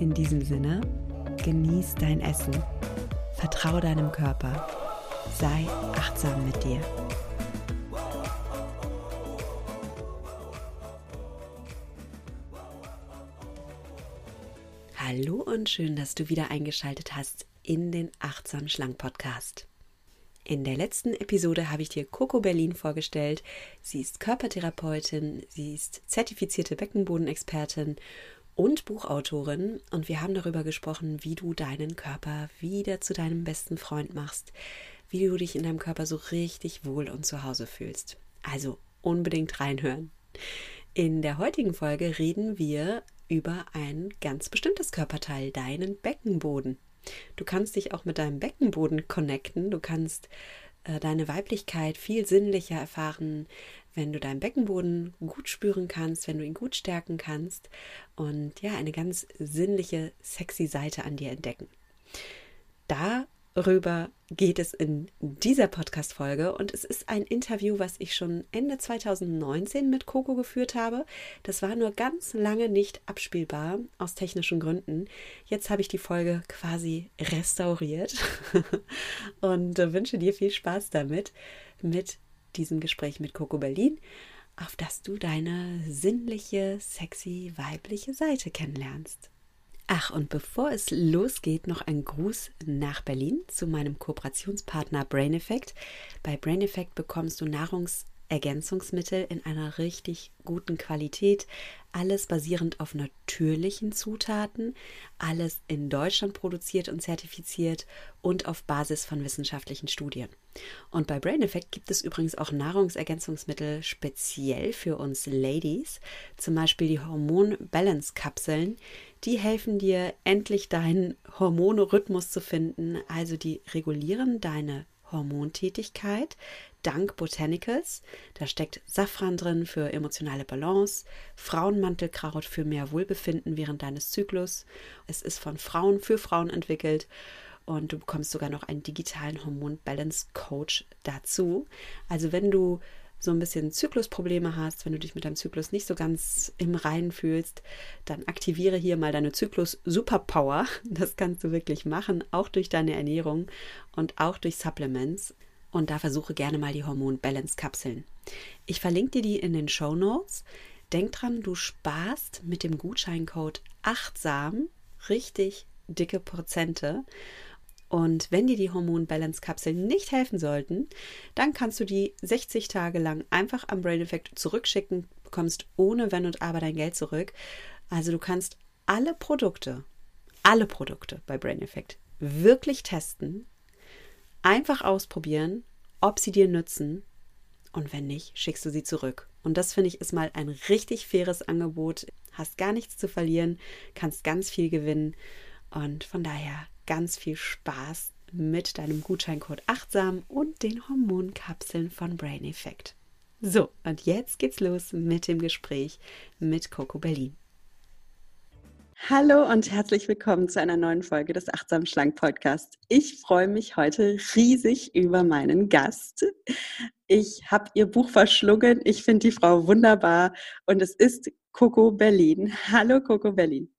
In diesem Sinne, genieß dein Essen, vertraue deinem Körper, sei achtsam mit dir. Hallo und schön, dass du wieder eingeschaltet hast in den Achtsam Schlank Podcast. In der letzten Episode habe ich dir Coco Berlin vorgestellt. Sie ist Körpertherapeutin, sie ist zertifizierte Beckenbodenexpertin und Buchautorin und wir haben darüber gesprochen, wie du deinen Körper wieder zu deinem besten Freund machst, wie du dich in deinem Körper so richtig wohl und zu Hause fühlst. Also unbedingt reinhören. In der heutigen Folge reden wir über ein ganz bestimmtes Körperteil, deinen Beckenboden. Du kannst dich auch mit deinem Beckenboden connecten. Du kannst äh, deine Weiblichkeit viel sinnlicher erfahren, wenn du deinen Beckenboden gut spüren kannst, wenn du ihn gut stärken kannst und ja, eine ganz sinnliche, sexy Seite an dir entdecken. Da Darüber geht es in dieser Podcast-Folge und es ist ein Interview, was ich schon Ende 2019 mit Coco geführt habe. Das war nur ganz lange nicht abspielbar aus technischen Gründen. Jetzt habe ich die Folge quasi restauriert und wünsche dir viel Spaß damit, mit diesem Gespräch mit Coco Berlin, auf das du deine sinnliche, sexy, weibliche Seite kennenlernst. Ach, und bevor es losgeht, noch ein Gruß nach Berlin zu meinem Kooperationspartner Brain Effect. Bei Brain Effect bekommst du Nahrungsergänzungsmittel in einer richtig guten Qualität, alles basierend auf natürlichen Zutaten, alles in Deutschland produziert und zertifiziert und auf Basis von wissenschaftlichen Studien. Und bei Brain Effect gibt es übrigens auch Nahrungsergänzungsmittel speziell für uns Ladies, zum Beispiel die Hormon Balance Kapseln die helfen dir endlich deinen Hormonrhythmus zu finden. Also die regulieren deine Hormontätigkeit dank Botanicals. Da steckt Safran drin für emotionale Balance, Frauenmantelkraut für mehr Wohlbefinden während deines Zyklus. Es ist von Frauen für Frauen entwickelt und du bekommst sogar noch einen digitalen Hormon Balance Coach dazu. Also wenn du so ein bisschen Zyklusprobleme hast, wenn du dich mit deinem Zyklus nicht so ganz im Reinen fühlst, dann aktiviere hier mal deine Zyklus-Superpower. Das kannst du wirklich machen, auch durch deine Ernährung und auch durch Supplements. Und da versuche gerne mal die Hormon-Balance-Kapseln. Ich verlinke dir die in den Show Notes. Denk dran, du sparst mit dem Gutscheincode achtsam richtig dicke Prozente. Und wenn dir die Hormon-Balance-Kapseln nicht helfen sollten, dann kannst du die 60 Tage lang einfach am Brain Effect zurückschicken, bekommst ohne Wenn und Aber dein Geld zurück. Also du kannst alle Produkte, alle Produkte bei Brain Effect wirklich testen, einfach ausprobieren, ob sie dir nützen und wenn nicht, schickst du sie zurück. Und das finde ich ist mal ein richtig faires Angebot. Hast gar nichts zu verlieren, kannst ganz viel gewinnen und von daher ganz viel Spaß mit deinem Gutscheincode Achtsam und den Hormonkapseln von Brain Effect. So, und jetzt geht's los mit dem Gespräch mit Coco Berlin. Hallo und herzlich willkommen zu einer neuen Folge des Achtsam Schlank Podcast. Ich freue mich heute riesig über meinen Gast. Ich habe ihr Buch verschlungen. Ich finde die Frau wunderbar und es ist Coco Berlin. Hallo Coco Berlin.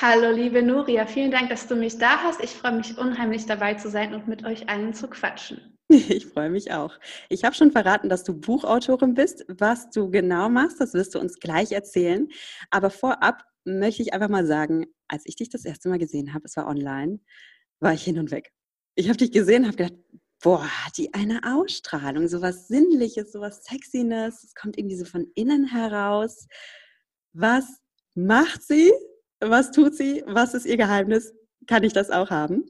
Hallo, liebe Nuria, vielen Dank, dass du mich da hast. Ich freue mich unheimlich dabei zu sein und mit euch allen zu quatschen. Ich freue mich auch. Ich habe schon verraten, dass du Buchautorin bist. Was du genau machst, das wirst du uns gleich erzählen. Aber vorab möchte ich einfach mal sagen, als ich dich das erste Mal gesehen habe, es war online, war ich hin und weg. Ich habe dich gesehen, habe gedacht, boah, die eine Ausstrahlung, sowas Sinnliches, sowas Sexiness, es kommt irgendwie so von innen heraus. Was macht sie? was tut sie, was ist ihr Geheimnis, kann ich das auch haben.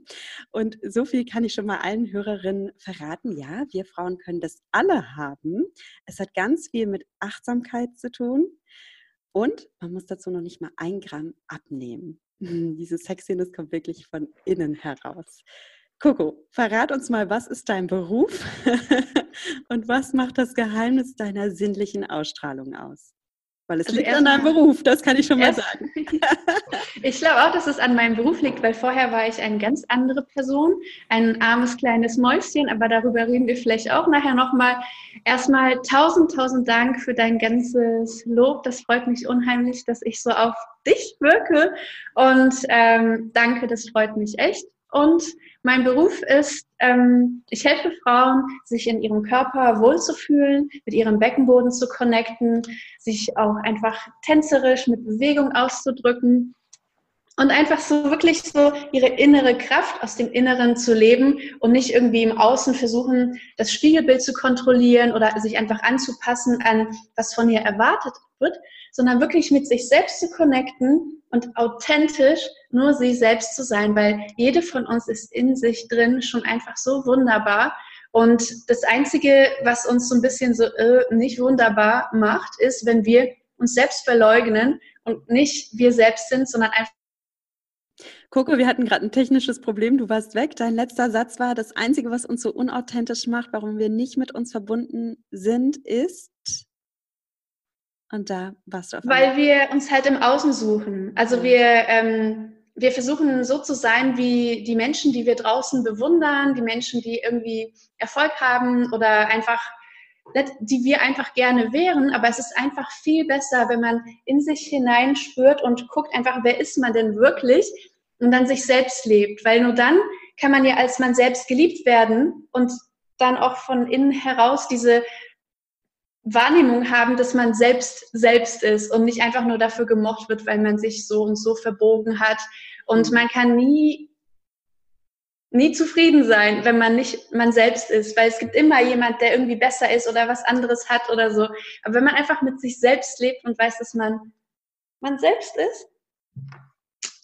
Und so viel kann ich schon mal allen Hörerinnen verraten. Ja, wir Frauen können das alle haben. Es hat ganz viel mit Achtsamkeit zu tun. Und man muss dazu noch nicht mal ein Gramm abnehmen. Diese Sexiness kommt wirklich von innen heraus. Coco, verrat uns mal, was ist dein Beruf und was macht das Geheimnis deiner sinnlichen Ausstrahlung aus? Weil es also liegt an deinem Beruf, das kann ich schon mal sagen. ich glaube auch, dass es an meinem Beruf liegt, weil vorher war ich eine ganz andere Person, ein armes kleines Mäuschen, aber darüber reden wir vielleicht auch nachher nochmal. Erstmal tausend, tausend Dank für dein ganzes Lob. Das freut mich unheimlich, dass ich so auf dich wirke. Und ähm, danke, das freut mich echt. Und mein Beruf ist, ähm, ich helfe Frauen, sich in ihrem Körper wohlzufühlen, mit ihrem Beckenboden zu connecten, sich auch einfach tänzerisch mit Bewegung auszudrücken und einfach so wirklich so ihre innere Kraft aus dem Inneren zu leben und nicht irgendwie im Außen versuchen, das Spiegelbild zu kontrollieren oder sich einfach anzupassen an, was von ihr erwartet wird, sondern wirklich mit sich selbst zu connecten und authentisch nur sie selbst zu sein, weil jede von uns ist in sich drin schon einfach so wunderbar. Und das Einzige, was uns so ein bisschen so äh, nicht wunderbar macht, ist, wenn wir uns selbst verleugnen und nicht wir selbst sind, sondern einfach Coco, wir hatten gerade ein technisches Problem. Du warst weg. Dein letzter Satz war, das Einzige, was uns so unauthentisch macht, warum wir nicht mit uns verbunden sind, ist. Und da warst du auf Weil wir uns halt im Außen suchen. Also wir, ähm, wir versuchen so zu sein wie die Menschen, die wir draußen bewundern, die Menschen, die irgendwie Erfolg haben oder einfach, die wir einfach gerne wären. Aber es ist einfach viel besser, wenn man in sich hineinspürt und guckt einfach, wer ist man denn wirklich und dann sich selbst lebt. Weil nur dann kann man ja als man selbst geliebt werden und dann auch von innen heraus diese Wahrnehmung haben, dass man selbst selbst ist und nicht einfach nur dafür gemocht wird, weil man sich so und so verbogen hat. Und man kann nie, nie zufrieden sein, wenn man nicht man selbst ist, weil es gibt immer jemand, der irgendwie besser ist oder was anderes hat oder so. Aber wenn man einfach mit sich selbst lebt und weiß, dass man man selbst ist,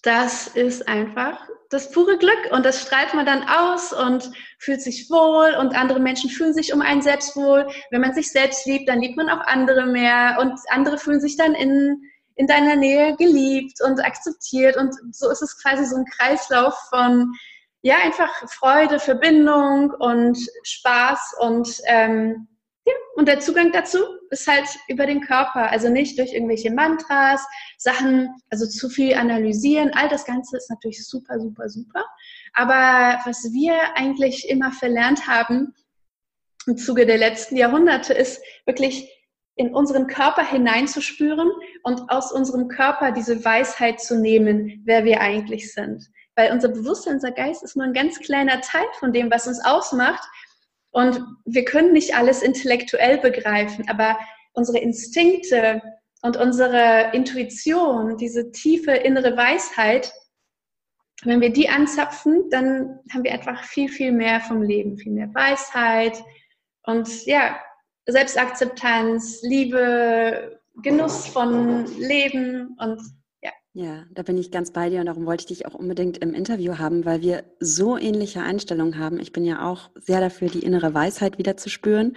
das ist einfach das pure Glück und das strahlt man dann aus und fühlt sich wohl und andere Menschen fühlen sich um einen selbst wohl. Wenn man sich selbst liebt, dann liebt man auch andere mehr und andere fühlen sich dann in, in deiner Nähe geliebt und akzeptiert und so ist es quasi so ein Kreislauf von ja einfach Freude, Verbindung und Spaß und ähm, ja, und der Zugang dazu ist halt über den Körper, also nicht durch irgendwelche Mantras, Sachen, also zu viel analysieren. All das Ganze ist natürlich super, super, super. Aber was wir eigentlich immer verlernt haben im Zuge der letzten Jahrhunderte ist wirklich in unseren Körper hineinzuspüren und aus unserem Körper diese Weisheit zu nehmen, wer wir eigentlich sind. Weil unser Bewusstsein, unser Geist ist nur ein ganz kleiner Teil von dem, was uns ausmacht. Und wir können nicht alles intellektuell begreifen, aber unsere Instinkte und unsere Intuition, diese tiefe innere Weisheit, wenn wir die anzapfen, dann haben wir einfach viel, viel mehr vom Leben, viel mehr Weisheit und ja, Selbstakzeptanz, Liebe, Genuss von Leben und ja, da bin ich ganz bei dir und darum wollte ich dich auch unbedingt im Interview haben, weil wir so ähnliche Einstellungen haben. Ich bin ja auch sehr dafür, die innere Weisheit wieder zu spüren.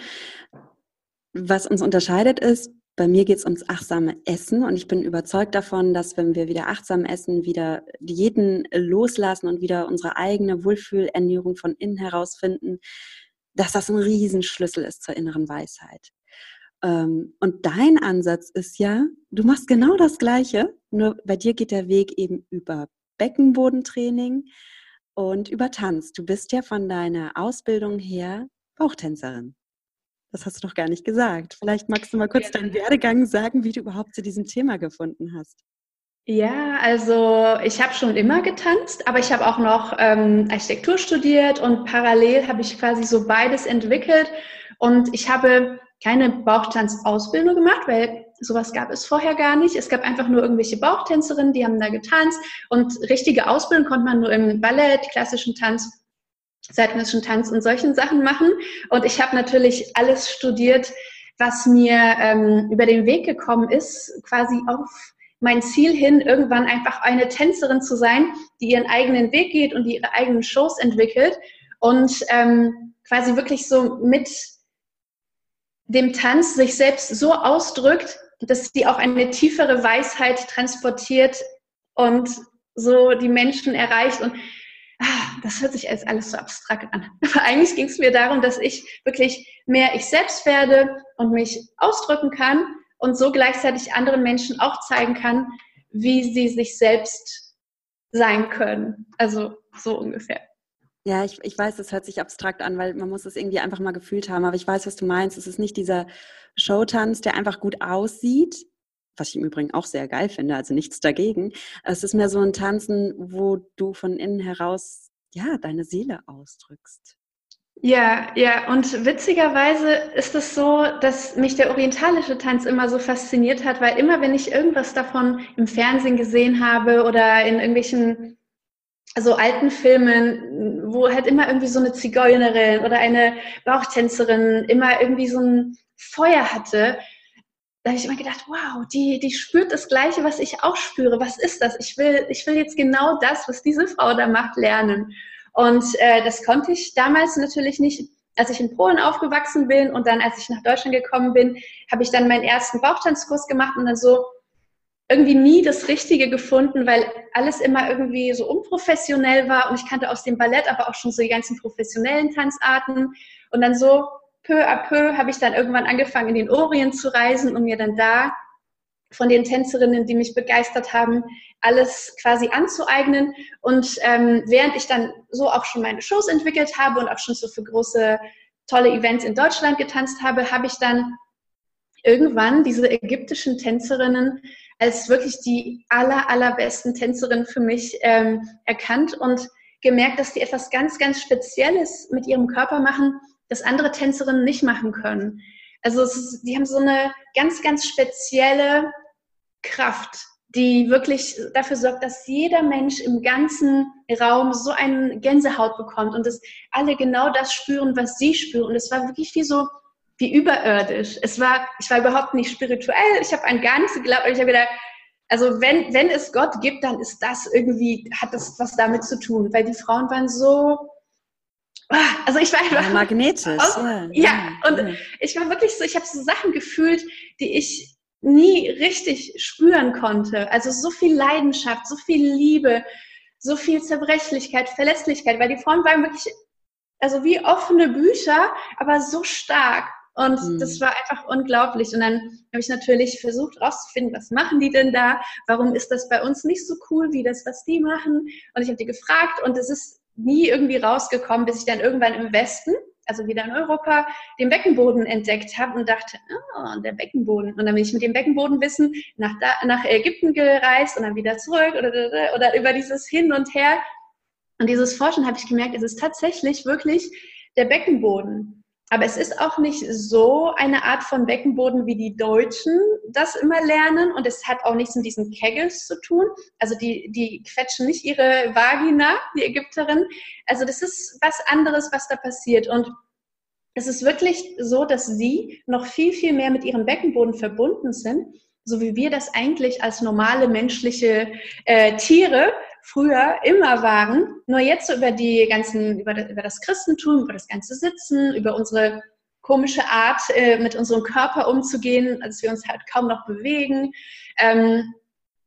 Was uns unterscheidet ist, bei mir geht es ums achtsame Essen und ich bin überzeugt davon, dass wenn wir wieder achtsam essen, wieder Diäten loslassen und wieder unsere eigene Wohlfühlernährung von innen herausfinden, dass das ein Riesenschlüssel ist zur inneren Weisheit. Ähm, und dein Ansatz ist ja, du machst genau das Gleiche, nur bei dir geht der Weg eben über Beckenbodentraining und über Tanz. Du bist ja von deiner Ausbildung her Bauchtänzerin. Das hast du doch gar nicht gesagt. Vielleicht magst du mal kurz deinen Werdegang sagen, wie du überhaupt zu diesem Thema gefunden hast. Ja, also ich habe schon immer getanzt, aber ich habe auch noch ähm, Architektur studiert und parallel habe ich quasi so beides entwickelt. Und ich habe keine Bauchtanzausbildung gemacht, weil sowas gab es vorher gar nicht. Es gab einfach nur irgendwelche Bauchtänzerinnen, die haben da getanzt und richtige Ausbildung konnte man nur im Ballett, klassischen Tanz, zeitgenössischen Tanz und solchen Sachen machen. Und ich habe natürlich alles studiert, was mir ähm, über den Weg gekommen ist, quasi auf mein Ziel hin, irgendwann einfach eine Tänzerin zu sein, die ihren eigenen Weg geht und die ihre eigenen Shows entwickelt und ähm, quasi wirklich so mit dem Tanz sich selbst so ausdrückt, dass sie auch eine tiefere Weisheit transportiert und so die Menschen erreicht. Und ah, das hört sich jetzt alles so abstrakt an. Aber eigentlich ging es mir darum, dass ich wirklich mehr ich selbst werde und mich ausdrücken kann und so gleichzeitig anderen Menschen auch zeigen kann, wie sie sich selbst sein können. Also so ungefähr. Ja, ich, ich weiß, das hört sich abstrakt an, weil man muss es irgendwie einfach mal gefühlt haben. Aber ich weiß, was du meinst. Es ist nicht dieser Showtanz, der einfach gut aussieht, was ich im Übrigen auch sehr geil finde, also nichts dagegen. Es ist mehr so ein Tanzen, wo du von innen heraus, ja, deine Seele ausdrückst. Ja, ja, und witzigerweise ist es so, dass mich der orientalische Tanz immer so fasziniert hat, weil immer, wenn ich irgendwas davon im Fernsehen gesehen habe oder in irgendwelchen so alten Filmen, wo halt immer irgendwie so eine Zigeunerin oder eine Bauchtänzerin immer irgendwie so ein Feuer hatte, da habe ich immer gedacht, wow, die, die spürt das Gleiche, was ich auch spüre. Was ist das? Ich will, ich will jetzt genau das, was diese Frau da macht, lernen. Und äh, das konnte ich damals natürlich nicht. Als ich in Polen aufgewachsen bin und dann, als ich nach Deutschland gekommen bin, habe ich dann meinen ersten Bauchtanzkurs gemacht und dann so irgendwie nie das Richtige gefunden, weil alles immer irgendwie so unprofessionell war und ich kannte aus dem Ballett aber auch schon so die ganzen professionellen Tanzarten und dann so peu à peu habe ich dann irgendwann angefangen, in den Orient zu reisen und mir dann da von den Tänzerinnen, die mich begeistert haben, alles quasi anzueignen. Und ähm, während ich dann so auch schon meine Shows entwickelt habe und auch schon so für große, tolle Events in Deutschland getanzt habe, habe ich dann irgendwann diese ägyptischen Tänzerinnen als wirklich die aller, allerbesten Tänzerinnen für mich ähm, erkannt und gemerkt, dass die etwas ganz, ganz Spezielles mit ihrem Körper machen, das andere Tänzerinnen nicht machen können. Also ist, die haben so eine ganz, ganz spezielle Kraft, die wirklich dafür sorgt, dass jeder Mensch im ganzen Raum so eine Gänsehaut bekommt und dass alle genau das spüren, was sie spüren. Und es war wirklich wie so, wie überirdisch. Es war, ich war überhaupt nicht spirituell, ich habe an gar nichts geglaubt, ich habe gedacht, also wenn, wenn es Gott gibt, dann ist das irgendwie, hat das was damit zu tun, weil die Frauen waren so Ah, also ich war einfach ja, magnetisch. Aus, ja, ja, und ja. ich war wirklich so, ich habe so Sachen gefühlt, die ich nie richtig spüren konnte. Also so viel Leidenschaft, so viel Liebe, so viel Zerbrechlichkeit, Verlässlichkeit, weil die Frauen waren wirklich, also wie offene Bücher, aber so stark. Und mhm. das war einfach unglaublich. Und dann habe ich natürlich versucht rauszufinden, was machen die denn da? Warum ist das bei uns nicht so cool wie das, was die machen? Und ich habe die gefragt und es ist nie irgendwie rausgekommen, bis ich dann irgendwann im Westen, also wieder in Europa, den Beckenboden entdeckt habe und dachte, oh, der Beckenboden. Und dann bin ich mit dem Beckenbodenwissen nach, nach Ägypten gereist und dann wieder zurück oder, oder über dieses Hin und Her. Und dieses Forschen habe ich gemerkt, es ist tatsächlich wirklich der Beckenboden. Aber es ist auch nicht so eine Art von Beckenboden, wie die Deutschen das immer lernen. Und es hat auch nichts mit diesen Kegels zu tun. Also die, die quetschen nicht ihre Vagina, die Ägypterin. Also das ist was anderes, was da passiert. Und es ist wirklich so, dass sie noch viel, viel mehr mit ihrem Beckenboden verbunden sind, so wie wir das eigentlich als normale menschliche äh, Tiere früher immer waren, nur jetzt über die ganzen, über das, über das Christentum, über das ganze Sitzen, über unsere komische Art, äh, mit unserem Körper umzugehen, als wir uns halt kaum noch bewegen, ähm,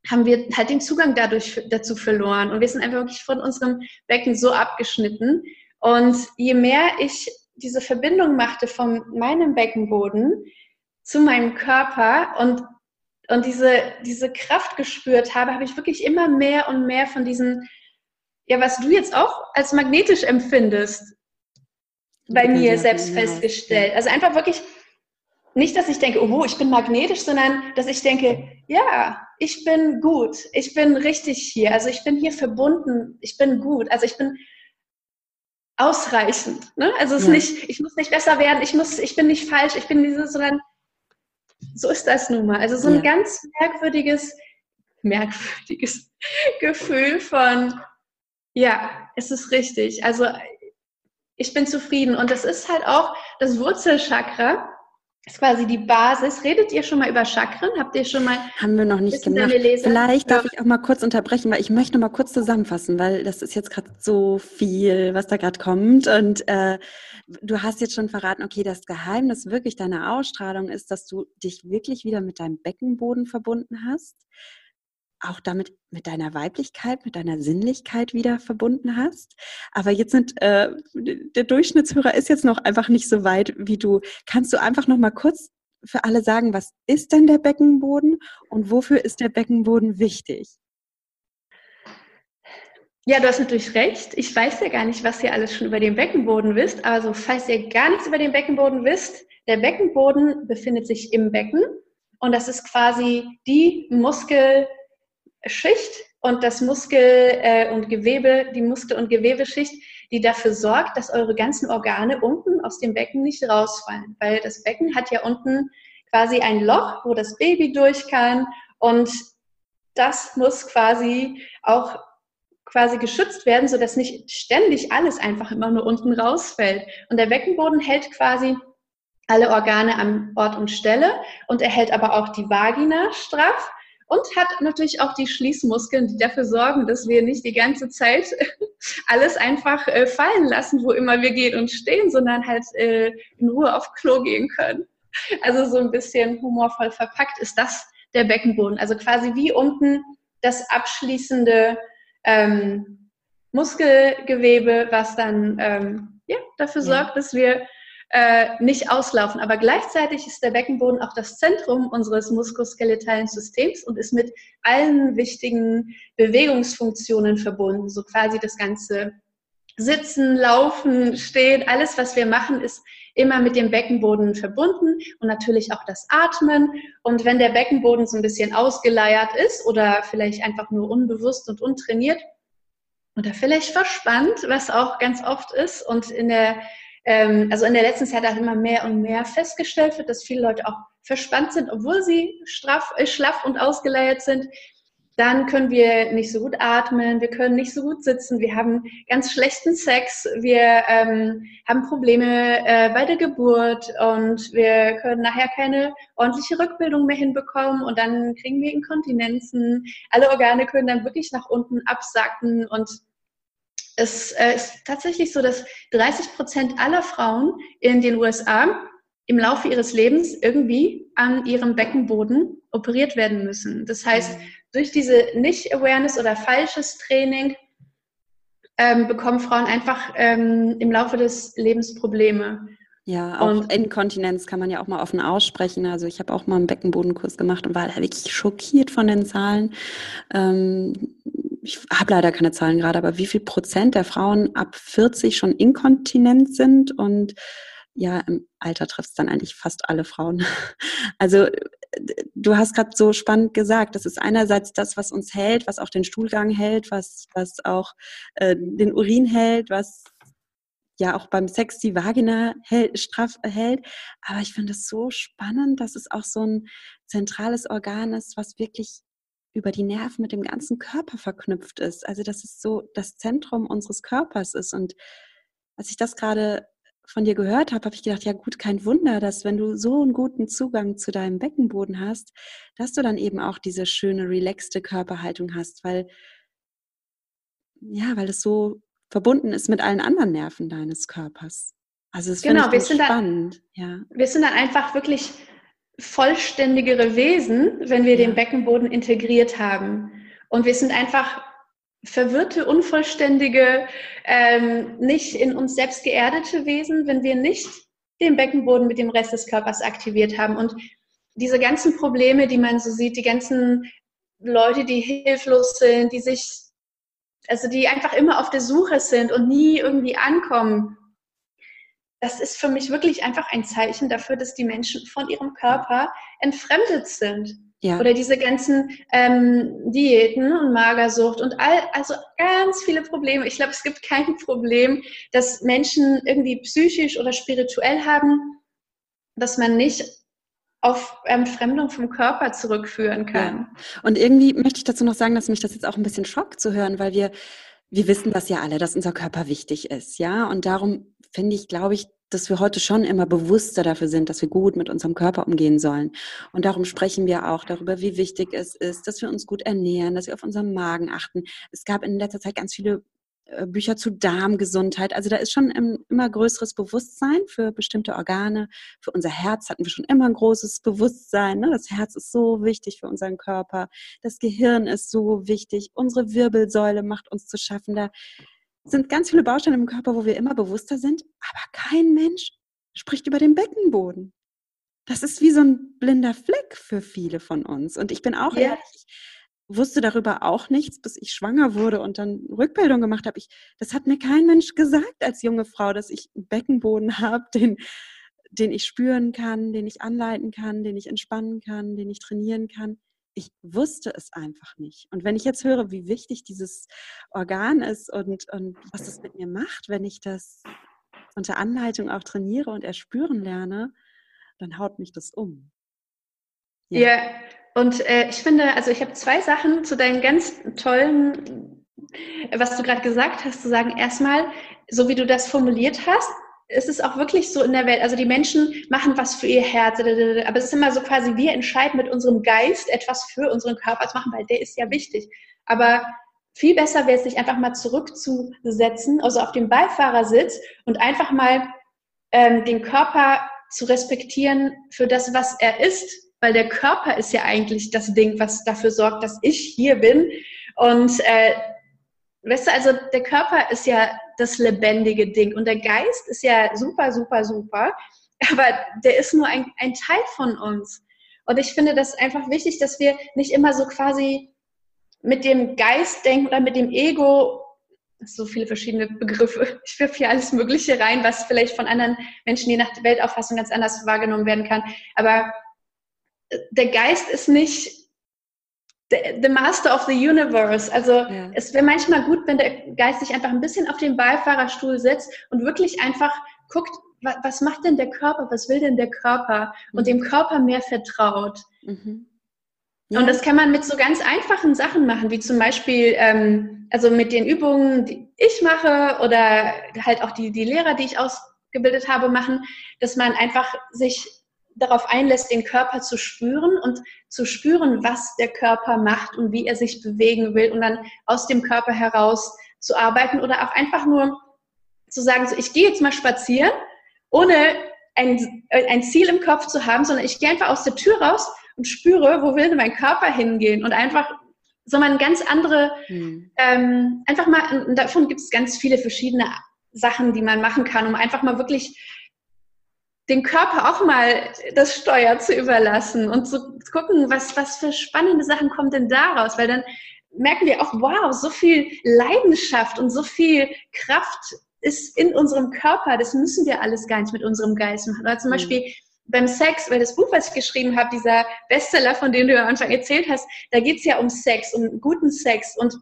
haben wir halt den Zugang dadurch dazu verloren. Und wir sind einfach wirklich von unserem Becken so abgeschnitten. Und je mehr ich diese Verbindung machte von meinem Beckenboden zu meinem Körper und und diese, diese Kraft gespürt habe, habe ich wirklich immer mehr und mehr von diesen, ja, was du jetzt auch als magnetisch empfindest, bei ja, mir selbst genau. festgestellt. Also einfach wirklich, nicht, dass ich denke, oh, ich bin magnetisch, sondern dass ich denke, ja, ich bin gut, ich bin richtig hier, also ich bin hier verbunden, ich bin gut, also ich bin ausreichend. Ne? Also es ja. ist nicht, ich muss nicht besser werden, ich muss, ich bin nicht falsch, ich bin dieses, sondern so ist das nun mal. Also so ein ja. ganz merkwürdiges, merkwürdiges Gefühl von, ja, es ist richtig. Also ich bin zufrieden. Und das ist halt auch das Wurzelchakra. Ist quasi die Basis. Redet ihr schon mal über Chakren? Habt ihr schon mal? Haben wir noch nicht gemacht. Vielleicht darf ja. ich auch mal kurz unterbrechen, weil ich möchte noch mal kurz zusammenfassen, weil das ist jetzt gerade so viel, was da gerade kommt. Und äh, du hast jetzt schon verraten, okay, das Geheimnis wirklich deiner Ausstrahlung ist, dass du dich wirklich wieder mit deinem Beckenboden verbunden hast auch damit mit deiner Weiblichkeit, mit deiner Sinnlichkeit wieder verbunden hast. Aber jetzt sind äh, der Durchschnittshörer ist jetzt noch einfach nicht so weit wie du. Kannst du einfach noch mal kurz für alle sagen, was ist denn der Beckenboden und wofür ist der Beckenboden wichtig? Ja, du hast natürlich recht. Ich weiß ja gar nicht, was ihr alles schon über den Beckenboden wisst. Also, falls ihr gar nichts über den Beckenboden wisst, der Beckenboden befindet sich im Becken und das ist quasi die Muskel, Schicht und das Muskel- äh, und Gewebe, die Muskel- und Gewebeschicht, die dafür sorgt, dass eure ganzen Organe unten aus dem Becken nicht rausfallen. Weil das Becken hat ja unten quasi ein Loch, wo das Baby durch kann und das muss quasi auch quasi geschützt werden, sodass nicht ständig alles einfach immer nur unten rausfällt. Und der Beckenboden hält quasi alle Organe am Ort und Stelle und er hält aber auch die Vagina straff und hat natürlich auch die Schließmuskeln, die dafür sorgen, dass wir nicht die ganze Zeit alles einfach äh, fallen lassen, wo immer wir gehen und stehen, sondern halt äh, in Ruhe auf Klo gehen können. Also so ein bisschen humorvoll verpackt ist das der Beckenboden. Also quasi wie unten das abschließende ähm, Muskelgewebe, was dann ähm, ja, dafür ja. sorgt, dass wir äh, nicht auslaufen. Aber gleichzeitig ist der Beckenboden auch das Zentrum unseres muskuloskeletalen Systems und ist mit allen wichtigen Bewegungsfunktionen verbunden. So quasi das ganze Sitzen, Laufen, Stehen, alles, was wir machen, ist immer mit dem Beckenboden verbunden und natürlich auch das Atmen. Und wenn der Beckenboden so ein bisschen ausgeleiert ist oder vielleicht einfach nur unbewusst und untrainiert oder vielleicht verspannt, was auch ganz oft ist und in der ähm, also in der letzten Zeit auch immer mehr und mehr festgestellt wird, dass viele Leute auch verspannt sind, obwohl sie straff, äh, schlaff und ausgeleiert sind. Dann können wir nicht so gut atmen, wir können nicht so gut sitzen, wir haben ganz schlechten Sex, wir ähm, haben Probleme äh, bei der Geburt und wir können nachher keine ordentliche Rückbildung mehr hinbekommen und dann kriegen wir Inkontinenzen. Alle Organe können dann wirklich nach unten absacken und es äh, ist tatsächlich so, dass 30 Prozent aller Frauen in den USA im Laufe ihres Lebens irgendwie an ihrem Beckenboden operiert werden müssen. Das heißt, durch diese Nicht-Awareness oder falsches Training ähm, bekommen Frauen einfach ähm, im Laufe des Lebens Probleme. Ja, auch und, Inkontinenz kann man ja auch mal offen aussprechen. Also ich habe auch mal einen Beckenbodenkurs gemacht und war wirklich schockiert von den Zahlen. Ähm, ich habe leider keine Zahlen gerade, aber wie viel Prozent der Frauen ab 40 schon inkontinent sind und ja, im Alter trifft es dann eigentlich fast alle Frauen. Also du hast gerade so spannend gesagt, das ist einerseits das, was uns hält, was auch den Stuhlgang hält, was, was auch äh, den Urin hält, was ja auch beim Sex die Vagina hält, straff hält. Aber ich finde es so spannend, dass es auch so ein zentrales Organ ist, was wirklich über die Nerven mit dem ganzen Körper verknüpft ist. Also dass es so das Zentrum unseres Körpers ist. Und als ich das gerade von dir gehört habe, habe ich gedacht, ja gut, kein Wunder, dass wenn du so einen guten Zugang zu deinem Beckenboden hast, dass du dann eben auch diese schöne, relaxte Körperhaltung hast, weil ja, weil es so verbunden ist mit allen anderen Nerven deines Körpers. Also es genau, wir sind spannend. Dann, ja. Wir sind dann einfach wirklich vollständigere Wesen, wenn wir ja. den Beckenboden integriert haben. Und wir sind einfach verwirrte, unvollständige, ähm, nicht in uns selbst geerdete Wesen, wenn wir nicht den Beckenboden mit dem Rest des Körpers aktiviert haben. Und diese ganzen Probleme, die man so sieht, die ganzen Leute, die hilflos sind, die sich, also die einfach immer auf der Suche sind und nie irgendwie ankommen, das ist für mich wirklich einfach ein Zeichen dafür, dass die Menschen von ihrem Körper entfremdet sind. Ja. Oder diese ganzen ähm, Diäten und Magersucht und all, also ganz viele Probleme. Ich glaube, es gibt kein Problem, das Menschen irgendwie psychisch oder spirituell haben, dass man nicht auf Entfremdung vom Körper zurückführen kann. Ja. Und irgendwie möchte ich dazu noch sagen, dass mich das jetzt auch ein bisschen schockt zu hören, weil wir wir wissen das ja alle, dass unser Körper wichtig ist, ja. Und darum finde ich, glaube ich, dass wir heute schon immer bewusster dafür sind, dass wir gut mit unserem Körper umgehen sollen. Und darum sprechen wir auch darüber, wie wichtig es ist, dass wir uns gut ernähren, dass wir auf unseren Magen achten. Es gab in letzter Zeit ganz viele Bücher zu Darmgesundheit. Also da ist schon immer größeres Bewusstsein für bestimmte Organe. Für unser Herz hatten wir schon immer ein großes Bewusstsein. Ne? Das Herz ist so wichtig für unseren Körper. Das Gehirn ist so wichtig. Unsere Wirbelsäule macht uns zu schaffen. Da sind ganz viele Bausteine im Körper, wo wir immer bewusster sind. Aber kein Mensch spricht über den Beckenboden. Das ist wie so ein blinder Fleck für viele von uns. Und ich bin auch ja. ehrlich, wusste darüber auch nichts, bis ich schwanger wurde und dann Rückbildung gemacht habe. Ich, das hat mir kein Mensch gesagt als junge Frau, dass ich einen Beckenboden habe, den, den ich spüren kann, den ich anleiten kann, den ich entspannen kann, den ich trainieren kann. Ich wusste es einfach nicht. Und wenn ich jetzt höre, wie wichtig dieses Organ ist und, und was das mit mir macht, wenn ich das unter Anleitung auch trainiere und erspüren lerne, dann haut mich das um. Ja, ja und äh, ich finde, also ich habe zwei Sachen zu deinen ganz tollen, was du gerade gesagt hast, zu sagen. Erstmal, so wie du das formuliert hast, ist es auch wirklich so in der Welt. Also die Menschen machen was für ihr Herz, aber es ist immer so quasi, wir entscheiden mit unserem Geist etwas für unseren Körper zu machen, weil der ist ja wichtig. Aber viel besser wäre es, sich einfach mal zurückzusetzen, also auf dem Beifahrersitz und einfach mal ähm, den Körper zu respektieren für das, was er ist weil der Körper ist ja eigentlich das Ding, was dafür sorgt, dass ich hier bin. Und äh, weißt du, also der Körper ist ja das lebendige Ding und der Geist ist ja super, super, super, aber der ist nur ein, ein Teil von uns. Und ich finde das einfach wichtig, dass wir nicht immer so quasi mit dem Geist denken oder mit dem Ego, so viele verschiedene Begriffe, ich wirf hier alles Mögliche rein, was vielleicht von anderen Menschen je nach Weltauffassung ganz anders wahrgenommen werden kann. Aber der Geist ist nicht the, the master of the universe. Also ja. es wäre manchmal gut, wenn der Geist sich einfach ein bisschen auf den Beifahrerstuhl setzt und wirklich einfach guckt, was, was macht denn der Körper, was will denn der Körper und mhm. dem Körper mehr vertraut. Mhm. Ja. Und das kann man mit so ganz einfachen Sachen machen, wie zum Beispiel, ähm, also mit den Übungen, die ich mache oder halt auch die, die Lehrer, die ich ausgebildet habe, machen, dass man einfach sich darauf einlässt, den Körper zu spüren und zu spüren, was der Körper macht und wie er sich bewegen will und dann aus dem Körper heraus zu arbeiten oder auch einfach nur zu sagen, so ich gehe jetzt mal spazieren, ohne ein, ein Ziel im Kopf zu haben, sondern ich gehe einfach aus der Tür raus und spüre, wo will denn mein Körper hingehen und einfach so eine ganz andere, hm. ähm, einfach mal, und davon gibt es ganz viele verschiedene Sachen, die man machen kann, um einfach mal wirklich den Körper auch mal das Steuer zu überlassen und zu gucken, was, was für spannende Sachen kommen denn daraus, weil dann merken wir auch, wow, so viel Leidenschaft und so viel Kraft ist in unserem Körper, das müssen wir alles gar nicht mit unserem Geist machen. Oder zum mhm. Beispiel beim Sex, weil das Buch, was ich geschrieben habe, dieser Bestseller, von dem du am Anfang erzählt hast, da geht es ja um Sex, um guten Sex. Und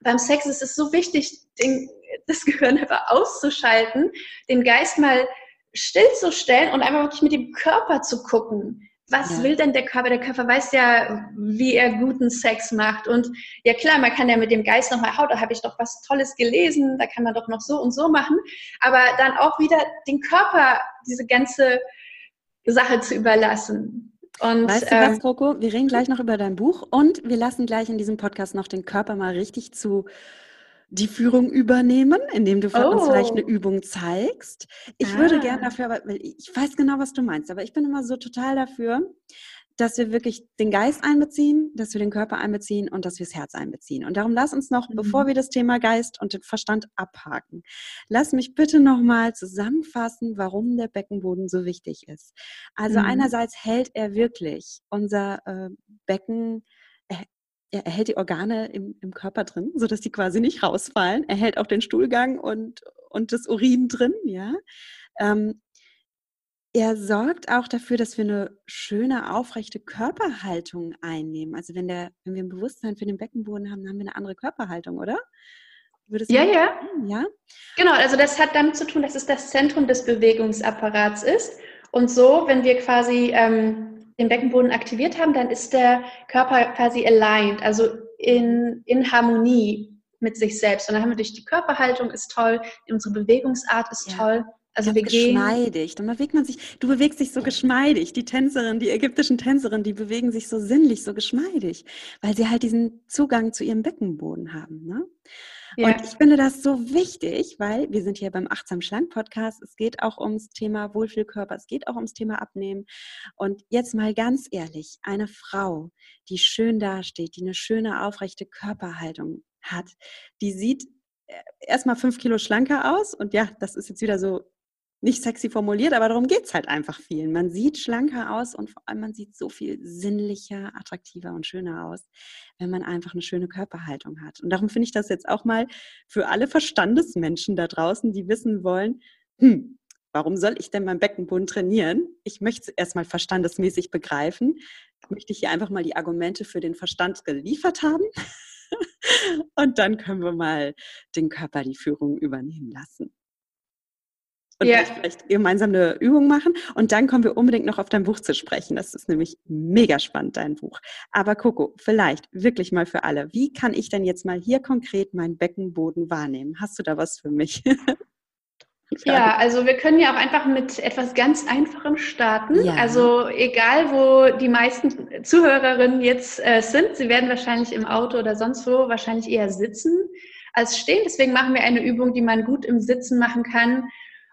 beim Sex ist es so wichtig, den, das Gehirn einfach auszuschalten, den Geist mal stillzustellen und einfach wirklich mit dem Körper zu gucken. Was ja. will denn der Körper? Der Körper weiß ja, wie er guten Sex macht. Und ja klar, man kann ja mit dem Geist nochmal, oh, da habe ich doch was Tolles gelesen, da kann man doch noch so und so machen. Aber dann auch wieder den Körper, diese ganze Sache zu überlassen. Und, weißt du was, Coco? Wir reden gleich noch über dein Buch und wir lassen gleich in diesem Podcast noch den Körper mal richtig zu die Führung übernehmen, indem du für oh. uns vielleicht eine oh. Übung zeigst. Ich ah. würde gerne dafür, weil ich weiß genau, was du meinst, aber ich bin immer so total dafür, dass wir wirklich den Geist einbeziehen, dass wir den Körper einbeziehen und dass wir das Herz einbeziehen. Und darum lass uns noch, mhm. bevor wir das Thema Geist und den Verstand abhaken, lass mich bitte nochmal zusammenfassen, warum der Beckenboden so wichtig ist. Also mhm. einerseits hält er wirklich unser äh, Becken er hält die Organe im, im Körper drin, sodass die quasi nicht rausfallen. Er hält auch den Stuhlgang und, und das Urin drin, ja. Ähm, er sorgt auch dafür, dass wir eine schöne, aufrechte Körperhaltung einnehmen. Also wenn, der, wenn wir ein Bewusstsein für den Beckenboden haben, haben wir eine andere Körperhaltung, oder? ja, ja. ja. Genau, also das hat damit zu tun, dass es das Zentrum des Bewegungsapparats ist. Und so, wenn wir quasi ähm, den Beckenboden aktiviert haben, dann ist der Körper quasi aligned, also in, in Harmonie mit sich selbst. Und dann haben wir durch die Körperhaltung ist toll, unsere Bewegungsart ist ja. toll. Also wir geschmeidig. Dann bewegt man sich, du bewegst dich so geschmeidig. Die Tänzerin, die ägyptischen Tänzerinnen, die bewegen sich so sinnlich, so geschmeidig, weil sie halt diesen Zugang zu ihrem Beckenboden haben. Ne? Ja. Und ich finde das so wichtig, weil wir sind hier beim Achtsam Schlank Podcast. Es geht auch ums Thema Wohlfühlkörper, es geht auch ums Thema Abnehmen. Und jetzt mal ganz ehrlich, eine Frau, die schön dasteht, die eine schöne, aufrechte Körperhaltung hat, die sieht äh, erstmal fünf Kilo schlanker aus. Und ja, das ist jetzt wieder so nicht sexy formuliert, aber darum geht es halt einfach vielen. Man sieht schlanker aus und vor allem man sieht so viel sinnlicher, attraktiver und schöner aus, wenn man einfach eine schöne Körperhaltung hat. Und darum finde ich das jetzt auch mal für alle Verstandesmenschen da draußen, die wissen wollen, hm, warum soll ich denn mein Beckenboden trainieren? Ich möchte es erstmal verstandesmäßig begreifen. Möchte ich hier einfach mal die Argumente für den Verstand geliefert haben. und dann können wir mal den Körper die Führung übernehmen lassen und ja. vielleicht gemeinsam eine Übung machen. Und dann kommen wir unbedingt noch auf dein Buch zu sprechen. Das ist nämlich mega spannend, dein Buch. Aber Coco, vielleicht wirklich mal für alle. Wie kann ich denn jetzt mal hier konkret meinen Beckenboden wahrnehmen? Hast du da was für mich? Ja, also wir können ja auch einfach mit etwas ganz Einfachem starten. Ja. Also egal, wo die meisten Zuhörerinnen jetzt äh, sind, sie werden wahrscheinlich im Auto oder sonst wo wahrscheinlich eher sitzen als stehen. Deswegen machen wir eine Übung, die man gut im Sitzen machen kann.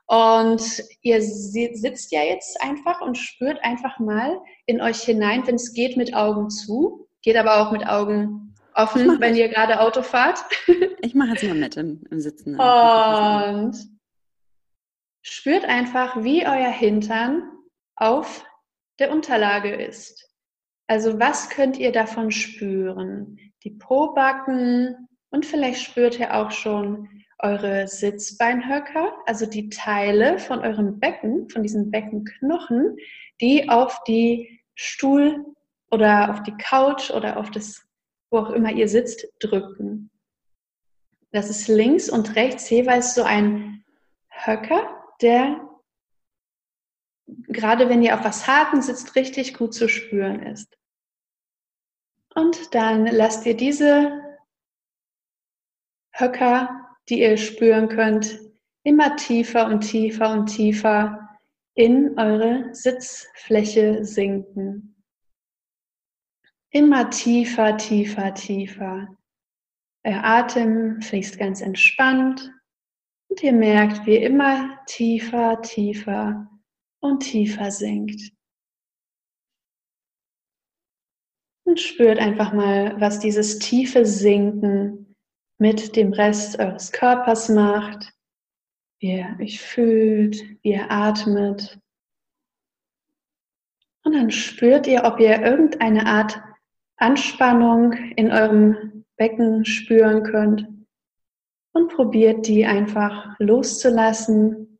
Und ihr sitzt ja jetzt einfach und spürt einfach mal in euch hinein, wenn es geht, mit Augen zu. Geht aber auch mit Augen offen, wenn ihr gerade Auto fahrt. Ich mache jetzt mal mit im, im Sitzen. Und spürt einfach, wie euer Hintern auf der Unterlage ist. Also was könnt ihr davon spüren? Die Probacken und vielleicht spürt ihr auch schon eure Sitzbeinhöcker, also die Teile von eurem Becken, von diesen Beckenknochen, die auf die Stuhl oder auf die Couch oder auf das, wo auch immer ihr sitzt, drücken. Das ist links und rechts jeweils so ein Höcker, der gerade wenn ihr auf was Harten sitzt, richtig gut zu spüren ist. Und dann lasst ihr diese Höcker die ihr spüren könnt, immer tiefer und tiefer und tiefer in eure Sitzfläche sinken. Immer tiefer, tiefer, tiefer. Euer Atem fließt ganz entspannt und ihr merkt, wie ihr immer tiefer, tiefer und tiefer sinkt. Und spürt einfach mal, was dieses tiefe Sinken mit dem Rest eures Körpers macht, wie ihr euch fühlt, wie ihr atmet. Und dann spürt ihr, ob ihr irgendeine Art Anspannung in eurem Becken spüren könnt und probiert die einfach loszulassen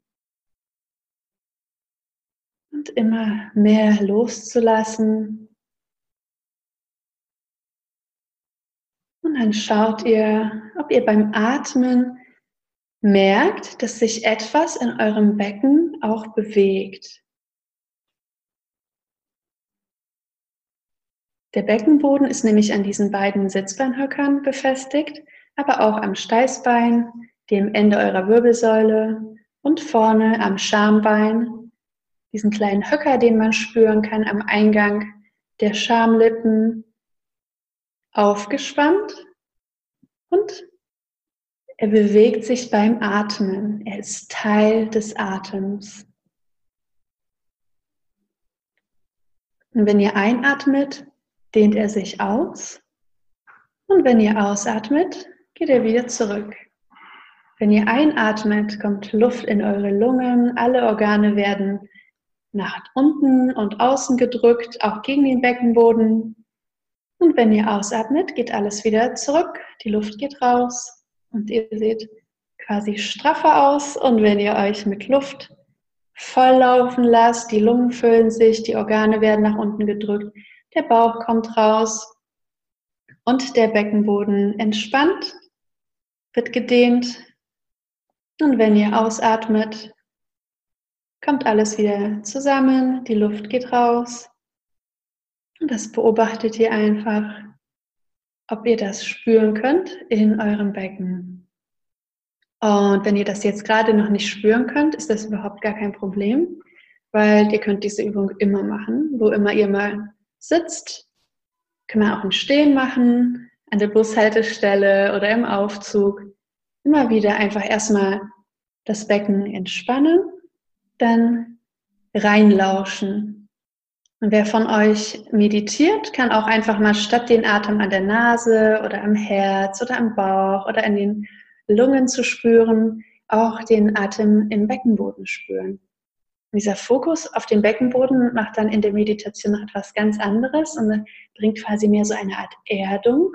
und immer mehr loszulassen. Dann schaut ihr, ob ihr beim Atmen merkt, dass sich etwas in eurem Becken auch bewegt. Der Beckenboden ist nämlich an diesen beiden Sitzbeinhöckern befestigt, aber auch am Steißbein, dem Ende eurer Wirbelsäule und vorne am Schambein, diesen kleinen Höcker, den man spüren kann am Eingang der Schamlippen aufgespannt und er bewegt sich beim Atmen. Er ist Teil des Atems. Und wenn ihr einatmet, dehnt er sich aus. Und wenn ihr ausatmet, geht er wieder zurück. Wenn ihr einatmet, kommt Luft in eure Lungen. Alle Organe werden nach unten und außen gedrückt, auch gegen den Beckenboden. Und wenn ihr ausatmet, geht alles wieder zurück. Die Luft geht raus und ihr seht quasi straffer aus. Und wenn ihr euch mit Luft volllaufen lasst, die Lungen füllen sich, die Organe werden nach unten gedrückt, der Bauch kommt raus und der Beckenboden entspannt, wird gedehnt. Und wenn ihr ausatmet, kommt alles wieder zusammen, die Luft geht raus und das beobachtet ihr einfach, ob ihr das spüren könnt in eurem Becken. Und wenn ihr das jetzt gerade noch nicht spüren könnt, ist das überhaupt gar kein Problem, weil ihr könnt diese Übung immer machen, wo immer ihr mal sitzt. Kann man auch im Stehen machen, an der Bushaltestelle oder im Aufzug. Immer wieder einfach erstmal das Becken entspannen, dann reinlauschen. Und wer von euch meditiert, kann auch einfach mal statt den Atem an der Nase oder am Herz oder am Bauch oder in den Lungen zu spüren, auch den Atem im Beckenboden spüren. dieser Fokus auf den Beckenboden macht dann in der Meditation noch etwas ganz anderes und bringt quasi mehr so eine Art Erdung.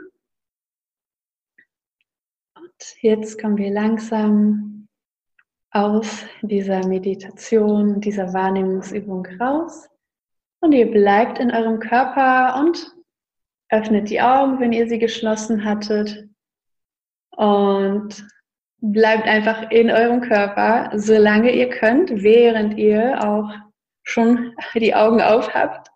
Und jetzt kommen wir langsam aus dieser Meditation, dieser Wahrnehmungsübung raus. Und ihr bleibt in eurem Körper und öffnet die Augen, wenn ihr sie geschlossen hattet und bleibt einfach in eurem Körper, solange ihr könnt, während ihr auch schon die Augen auf habt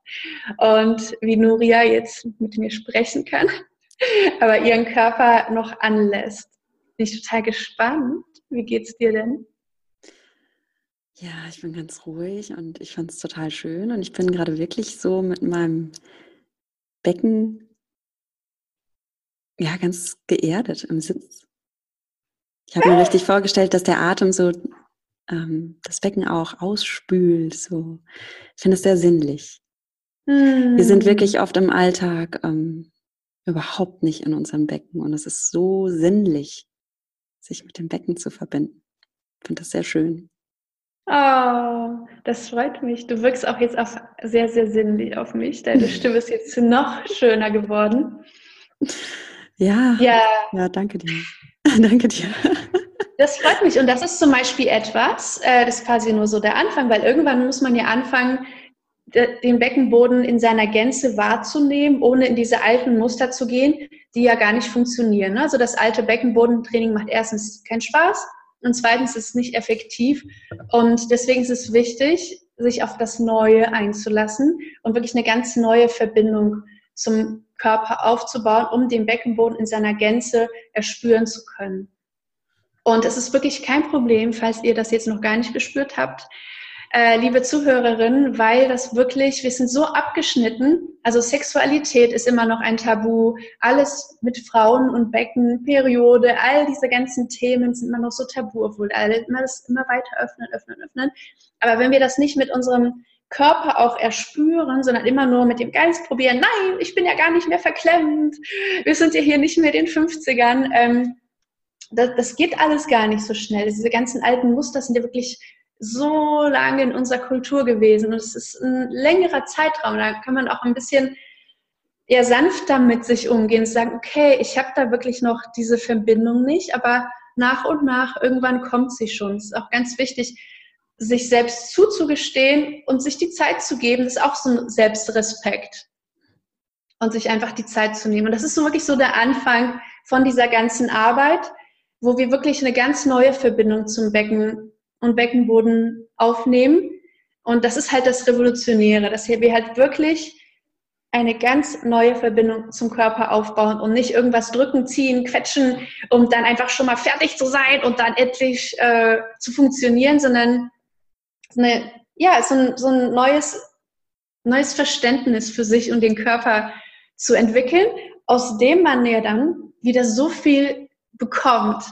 und wie Nuria jetzt mit mir sprechen kann, aber ihren Körper noch anlässt. Bin ich total gespannt. Wie geht's dir denn? Ja, ich bin ganz ruhig und ich fand es total schön und ich bin gerade wirklich so mit meinem Becken ja, ganz geerdet im Sitz. Ich habe mir richtig vorgestellt, dass der Atem so ähm, das Becken auch ausspült. So. Ich finde es sehr sinnlich. Mm. Wir sind hm. wirklich oft im Alltag ähm, überhaupt nicht in unserem Becken und es ist so sinnlich, sich mit dem Becken zu verbinden. Ich finde das sehr schön. Oh, das freut mich. Du wirkst auch jetzt auch sehr, sehr sinnlich auf mich. Deine Stimme ist jetzt noch schöner geworden. Ja. Ja, ja danke dir. danke dir. Das freut mich. Und das ist zum Beispiel etwas, äh, das ist quasi nur so der Anfang, weil irgendwann muss man ja anfangen, den Beckenboden in seiner Gänze wahrzunehmen, ohne in diese alten Muster zu gehen, die ja gar nicht funktionieren. Ne? Also das alte Beckenbodentraining macht erstens keinen Spaß und zweitens ist es nicht effektiv. Und deswegen ist es wichtig, sich auf das Neue einzulassen und wirklich eine ganz neue Verbindung zum Körper aufzubauen, um den Beckenboden in seiner Gänze erspüren zu können. Und es ist wirklich kein Problem, falls ihr das jetzt noch gar nicht gespürt habt, äh, liebe Zuhörerinnen, weil das wirklich, wir sind so abgeschnitten. Also Sexualität ist immer noch ein Tabu. Alles mit Frauen und Becken, Periode, all diese ganzen Themen sind immer noch so tabu, obwohl alle immer das immer weiter öffnen, öffnen, öffnen. Aber wenn wir das nicht mit unserem Körper auch erspüren, sondern immer nur mit dem Geist probieren, nein, ich bin ja gar nicht mehr verklemmt, wir sind ja hier nicht mehr den 50ern. Ähm, das, das geht alles gar nicht so schnell. Diese ganzen alten Muster sind ja wirklich so lange in unserer Kultur gewesen und es ist ein längerer Zeitraum. Da kann man auch ein bisschen eher sanfter mit sich umgehen und sagen, okay, ich habe da wirklich noch diese Verbindung nicht, aber nach und nach irgendwann kommt sie schon. Es ist auch ganz wichtig, sich selbst zuzugestehen und sich die Zeit zu geben, ist auch so ein Selbstrespekt. Und sich einfach die Zeit zu nehmen. Und das ist so wirklich so der Anfang von dieser ganzen Arbeit, wo wir wirklich eine ganz neue Verbindung zum Becken und Beckenboden aufnehmen. Und das ist halt das Revolutionäre, dass wir halt wirklich eine ganz neue Verbindung zum Körper aufbauen und nicht irgendwas drücken, ziehen, quetschen, um dann einfach schon mal fertig zu sein und dann endlich äh, zu funktionieren, sondern eine, ja, so ein, so ein neues, neues Verständnis für sich und den Körper zu entwickeln, aus dem man ja dann wieder so viel bekommt.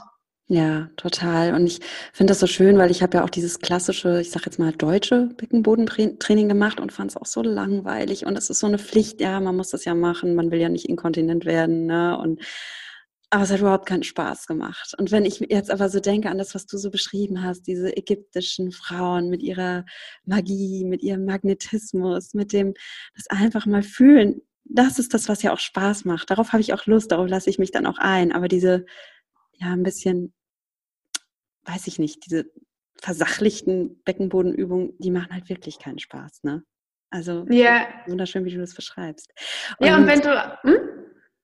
Ja, total. Und ich finde das so schön, weil ich habe ja auch dieses klassische, ich sage jetzt mal deutsche Beckenbodentraining gemacht und fand es auch so langweilig. Und es ist so eine Pflicht, ja, man muss das ja machen, man will ja nicht inkontinent werden. Ne? Und aber es hat überhaupt keinen Spaß gemacht. Und wenn ich jetzt aber so denke an das, was du so beschrieben hast, diese ägyptischen Frauen mit ihrer Magie, mit ihrem Magnetismus, mit dem, das einfach mal fühlen, das ist das, was ja auch Spaß macht. Darauf habe ich auch Lust, darauf lasse ich mich dann auch ein. Aber diese, ja, ein bisschen, weiß ich nicht, diese versachlichten Beckenbodenübungen, die machen halt wirklich keinen Spaß, ne? Also, ja. wunderschön, wie du das beschreibst. Und ja, und wenn du, hm?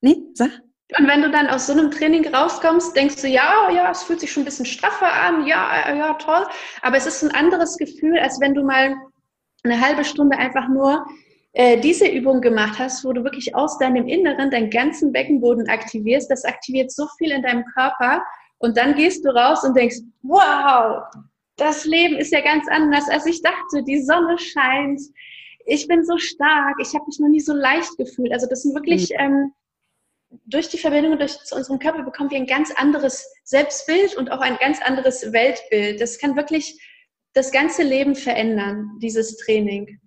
Nee, sag. Und wenn du dann aus so einem Training rauskommst, denkst du, ja, ja, es fühlt sich schon ein bisschen straffer an, ja, ja, toll. Aber es ist ein anderes Gefühl, als wenn du mal eine halbe Stunde einfach nur äh, diese Übung gemacht hast, wo du wirklich aus deinem Inneren deinen ganzen Beckenboden aktivierst. Das aktiviert so viel in deinem Körper Und dann gehst du raus und denkst, wow, das Leben ist ja ganz anders, als ich dachte. Die Sonne scheint, ich bin so stark, ich habe mich noch nie so leicht gefühlt. Also das sind wirklich mhm. ähm, durch die Verbindung durch, zu unserem Körper bekommen wir ein ganz anderes Selbstbild und auch ein ganz anderes Weltbild. Das kann wirklich das ganze Leben verändern, dieses Training.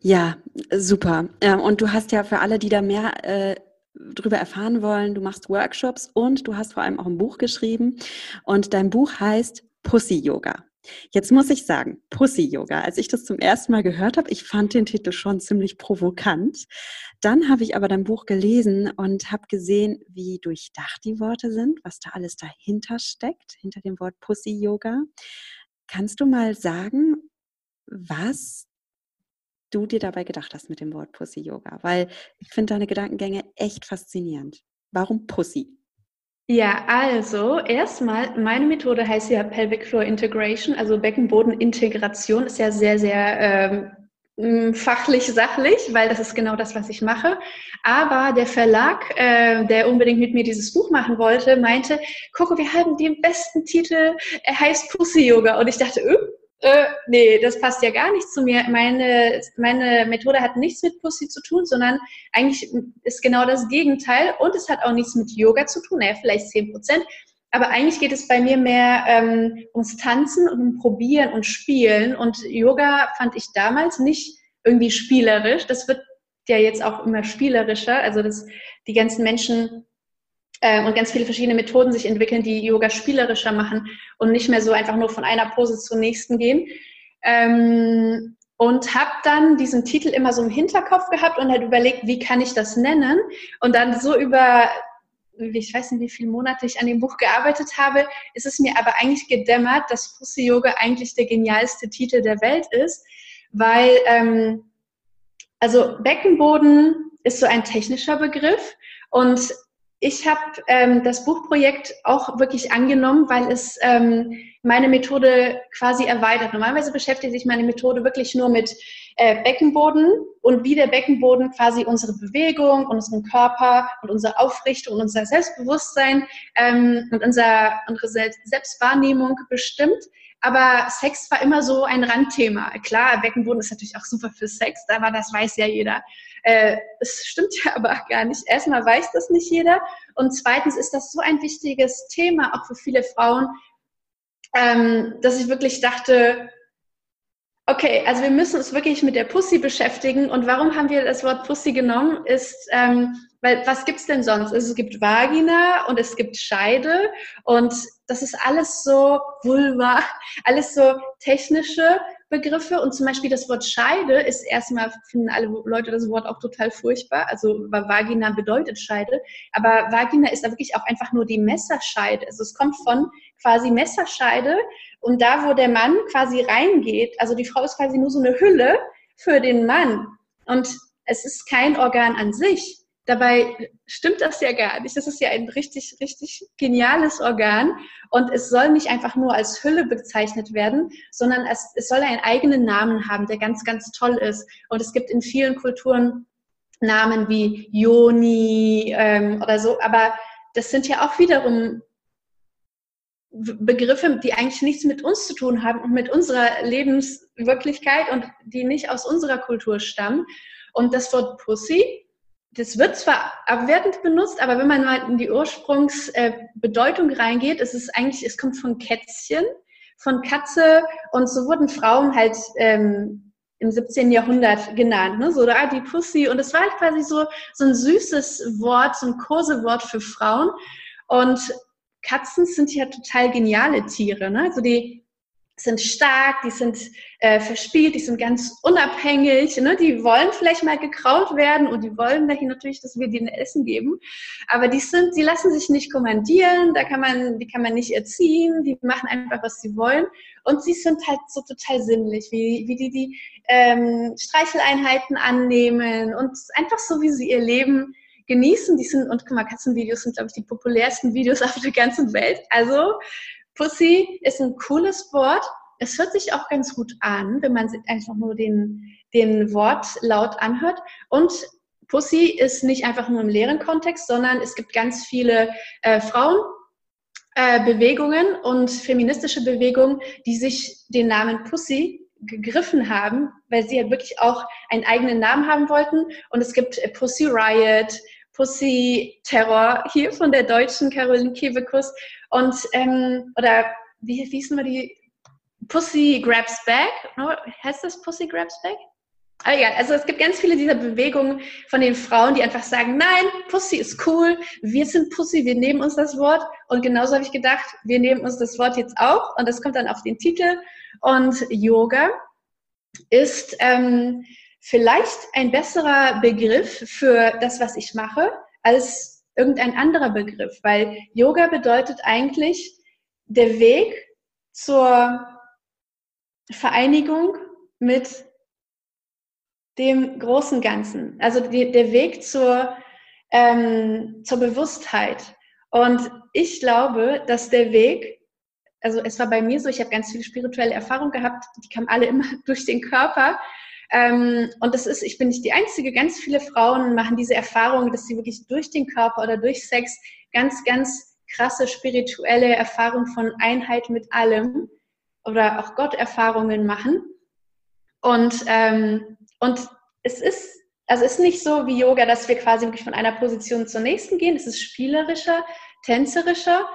Ja, super. Ähm, und du hast ja für alle, die da mehr äh, drüber erfahren wollen, du machst Workshops und du hast vor allem auch ein Buch geschrieben. Und dein Buch heißt Pussy Yoga. Jetzt muss ich sagen, Pussy Yoga, als ich das zum ersten Mal gehört habe, ich fand den Titel schon ziemlich provokant. Dann habe ich aber dein Buch gelesen und habe gesehen, wie durchdacht die Worte sind, was da alles dahinter steckt, hinter dem Wort Pussy Yoga. Kannst du mal sagen, was du dir dabei gedacht hast mit dem Wort Pussy Yoga? Weil ich finde deine Gedankengänge echt faszinierend. Warum Pussy? Ja, also erstmal, meine Methode heißt ja Pelvic Floor Integration, also Beckenbodenintegration, ist ja sehr, sehr ähm, fachlich, sachlich, weil das ist genau das, was ich mache. Aber der Verlag, äh, der unbedingt mit mir dieses Buch machen wollte, meinte, Coco, wir haben den besten Titel, er heißt Pussy Yoga. Und ich dachte, öh, äh, nee, das passt ja gar nicht zu mir. Meine, meine Methode hat nichts mit Pussy zu tun, sondern eigentlich ist genau das Gegenteil und es hat auch nichts mit Yoga zu tun, naja, vielleicht 10 Prozent. Aber eigentlich geht es bei mir mehr ähm, ums Tanzen und um Probieren und Spielen. Und Yoga fand ich damals nicht irgendwie spielerisch. Das wird ja jetzt auch immer spielerischer. Also dass die ganzen Menschen äh, und ganz viele verschiedene Methoden sich entwickeln, die Yoga spielerischer machen und nicht mehr so einfach nur von einer Pose zur nächsten gehen. Ähm, und habe dann diesen Titel immer so im Hinterkopf gehabt und halt überlegt, wie kann ich das nennen? Und dann so über, ich weiß nicht, wie viele Monate ich an dem Buch gearbeitet habe, ist es mir aber eigentlich gedämmert, dass Pussy Yoga eigentlich der genialste Titel der Welt ist, weil, ähm, also Beckenboden ist so ein technischer Begriff und ich habe ähm, das Buchprojekt auch wirklich angenommen, weil es ähm, meine Methode quasi erweitert. Normalerweise beschäftigt sich meine Methode wirklich nur mit äh, Beckenboden und wie der Beckenboden quasi unsere Bewegung, unseren Körper und unsere Aufrichtung und unser Selbstbewusstsein ähm, und unser, unsere Selbstwahrnehmung bestimmt. Aber Sex war immer so ein Randthema. Klar, Beckenboden ist natürlich auch super für Sex, aber das weiß ja jeder. Äh, es stimmt ja aber gar nicht. Erstmal weiß das nicht jeder. Und zweitens ist das so ein wichtiges Thema, auch für viele Frauen, ähm, dass ich wirklich dachte, okay, also wir müssen uns wirklich mit der Pussy beschäftigen. Und warum haben wir das Wort Pussy genommen? Ist, ähm, weil was gibt's denn sonst? Also es gibt Vagina und es gibt Scheide und das ist alles so Vulva, alles so technische Begriffe und zum Beispiel das Wort Scheide ist erstmal, finden alle Leute das Wort auch total furchtbar. Also Vagina bedeutet Scheide, aber Vagina ist da wirklich auch einfach nur die Messerscheide. Also es kommt von quasi Messerscheide und da, wo der Mann quasi reingeht, also die Frau ist quasi nur so eine Hülle für den Mann und es ist kein Organ an sich, Dabei stimmt das ja gar nicht. Das ist ja ein richtig, richtig geniales Organ und es soll nicht einfach nur als Hülle bezeichnet werden, sondern es, es soll einen eigenen Namen haben, der ganz, ganz toll ist. Und es gibt in vielen Kulturen Namen wie Yoni ähm, oder so, aber das sind ja auch wiederum Begriffe, die eigentlich nichts mit uns zu tun haben und mit unserer Lebenswirklichkeit und die nicht aus unserer Kultur stammen. Und das Wort Pussy das wird zwar abwertend benutzt, aber wenn man mal in die Ursprungsbedeutung äh, reingeht, ist es eigentlich, es kommt von Kätzchen, von Katze und so wurden Frauen halt ähm, im 17. Jahrhundert genannt, ne? so da die Pussy und es war halt quasi so, so ein süßes Wort, so ein Kosewort für Frauen und Katzen sind ja total geniale Tiere, ne? also die sind stark, die sind äh, verspielt, die sind ganz unabhängig, ne? die wollen vielleicht mal gekraut werden und die wollen dahin natürlich, dass wir denen Essen geben, aber die sind, die lassen sich nicht kommandieren, da kann man, die kann man nicht erziehen, die machen einfach, was sie wollen und sie sind halt so total sinnlich, wie, wie die die ähm, Streicheleinheiten annehmen und einfach so, wie sie ihr Leben genießen. Die sind, und guck mal, Katzenvideos sind, glaube ich, die populärsten Videos auf der ganzen Welt. Also Pussy ist ein cooles Wort. Es hört sich auch ganz gut an, wenn man einfach nur den, den Wortlaut anhört. Und Pussy ist nicht einfach nur im leeren Kontext, sondern es gibt ganz viele äh, Frauen, äh, Bewegungen und feministische Bewegungen, die sich den Namen Pussy gegriffen haben, weil sie halt wirklich auch einen eigenen Namen haben wollten. Und es gibt Pussy Riot, Pussy Terror hier von der deutschen Caroline Kebekus und ähm, oder wie hießen wir die Pussy Grabs Back? Heißt das Pussy Grabs Back? Aber egal, also es gibt ganz viele dieser Bewegungen von den Frauen, die einfach sagen, nein, Pussy ist cool, wir sind Pussy, wir nehmen uns das Wort. Und genauso habe ich gedacht, wir nehmen uns das Wort jetzt auch und das kommt dann auf den Titel. Und Yoga ist ähm, vielleicht ein besserer Begriff für das, was ich mache, als irgendein anderer Begriff, weil Yoga bedeutet eigentlich der Weg zur Vereinigung mit dem großen Ganzen, also die, der Weg zur, ähm, zur Bewusstheit. Und ich glaube, dass der Weg, also es war bei mir so, ich habe ganz viele spirituelle Erfahrungen gehabt, die kamen alle immer durch den Körper. Ähm, und das ist, ich bin nicht die Einzige, ganz viele Frauen machen diese Erfahrung, dass sie wirklich durch den Körper oder durch Sex ganz, ganz krasse spirituelle Erfahrungen von Einheit mit allem oder auch Gotterfahrungen machen. Und ähm, und es ist, also ist nicht so wie Yoga, dass wir quasi wirklich von einer Position zur nächsten gehen. Es ist spielerischer, tänzerischer.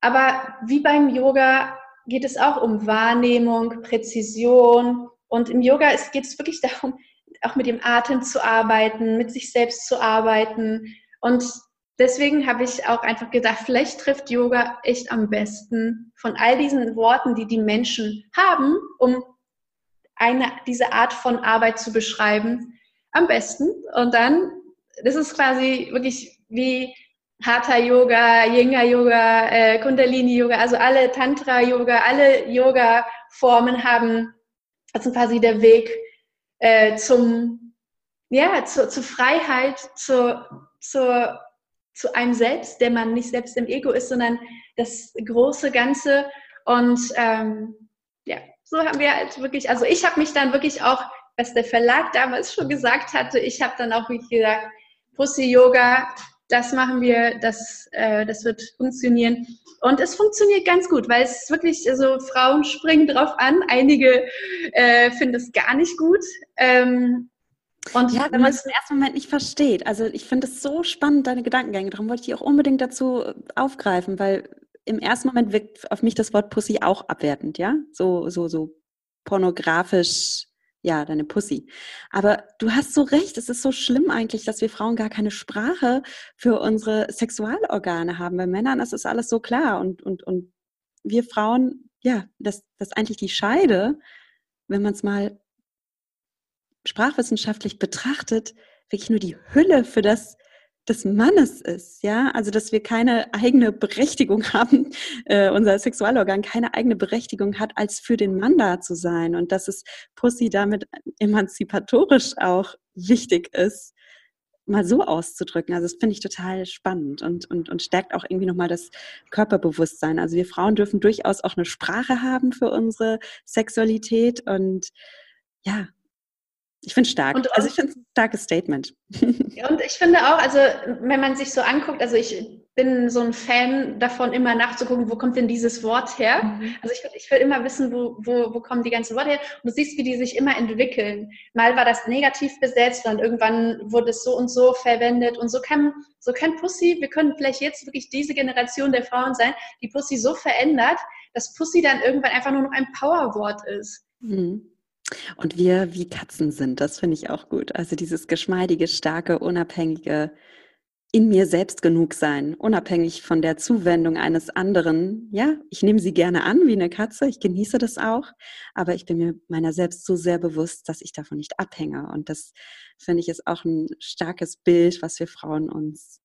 Aber wie beim Yoga geht es auch um Wahrnehmung, Präzision. Und im Yoga geht es wirklich darum, auch mit dem Atem zu arbeiten, mit sich selbst zu arbeiten. Und deswegen habe ich auch einfach gedacht, vielleicht trifft Yoga echt am besten von all diesen Worten, die die Menschen haben, um eine, diese Art von Arbeit zu beschreiben, am besten. Und dann, das ist quasi wirklich wie Hatha Yoga, Yinga Yoga, äh, Kundalini Yoga, also alle Tantra Yoga, alle Yoga Formen haben, also quasi der Weg äh, zum, ja, zu, zur Freiheit, zu, zu, zu einem selbst, der man nicht selbst im Ego ist, sondern das große Ganze. Und ähm, ja, so haben wir halt wirklich, also ich habe mich dann wirklich auch, was der Verlag damals schon gesagt hatte, ich habe dann auch wirklich gesagt, Pussy Yoga, das machen wir, das, äh, das wird funktionieren. Und es funktioniert ganz gut, weil es wirklich, also Frauen springen drauf an, einige äh, finden es gar nicht gut. Ähm, und ja, wenn man es im ersten Moment nicht versteht. Also ich finde es so spannend, deine Gedankengänge. Darum wollte ich die auch unbedingt dazu aufgreifen, weil im ersten Moment wirkt auf mich das Wort Pussy auch abwertend, ja? So, so, so pornografisch, ja, deine Pussy. Aber du hast so recht, es ist so schlimm eigentlich, dass wir Frauen gar keine Sprache für unsere Sexualorgane haben. Bei Männern ist es alles so klar und, und, und wir Frauen, ja, das, das eigentlich die Scheide, wenn man es mal sprachwissenschaftlich betrachtet, wirklich nur die Hülle für das, des Mannes ist, ja, also dass wir keine eigene Berechtigung haben, äh, unser Sexualorgan keine eigene Berechtigung hat, als für den Mann da zu sein und dass es Pussy damit emanzipatorisch auch wichtig ist, mal so auszudrücken. Also das finde ich total spannend und, und, und stärkt auch irgendwie nochmal das Körperbewusstsein. Also wir Frauen dürfen durchaus auch eine Sprache haben für unsere Sexualität und ja, ich finde es stark. Und, also ich finde es ein starkes Statement. Und ich finde auch, also wenn man sich so anguckt, also ich bin so ein Fan davon, immer nachzugucken, wo kommt denn dieses Wort her? Mhm. Also ich, ich will immer wissen, wo, wo, wo kommen die ganzen Worte her? Und du siehst, wie die sich immer entwickeln. Mal war das negativ besetzt, dann irgendwann wurde es so und so verwendet. Und so kann, so kann Pussy, wir können vielleicht jetzt wirklich diese Generation der Frauen sein, die Pussy so verändert, dass Pussy dann irgendwann einfach nur noch ein Powerwort ist. Mhm. Und wir wie Katzen sind, das finde ich auch gut. Also dieses geschmeidige, starke, unabhängige, in mir selbst genug sein, unabhängig von der Zuwendung eines anderen. Ja, ich nehme sie gerne an wie eine Katze, ich genieße das auch, aber ich bin mir meiner selbst so sehr bewusst, dass ich davon nicht abhänge. Und das finde ich ist auch ein starkes Bild, was wir Frauen uns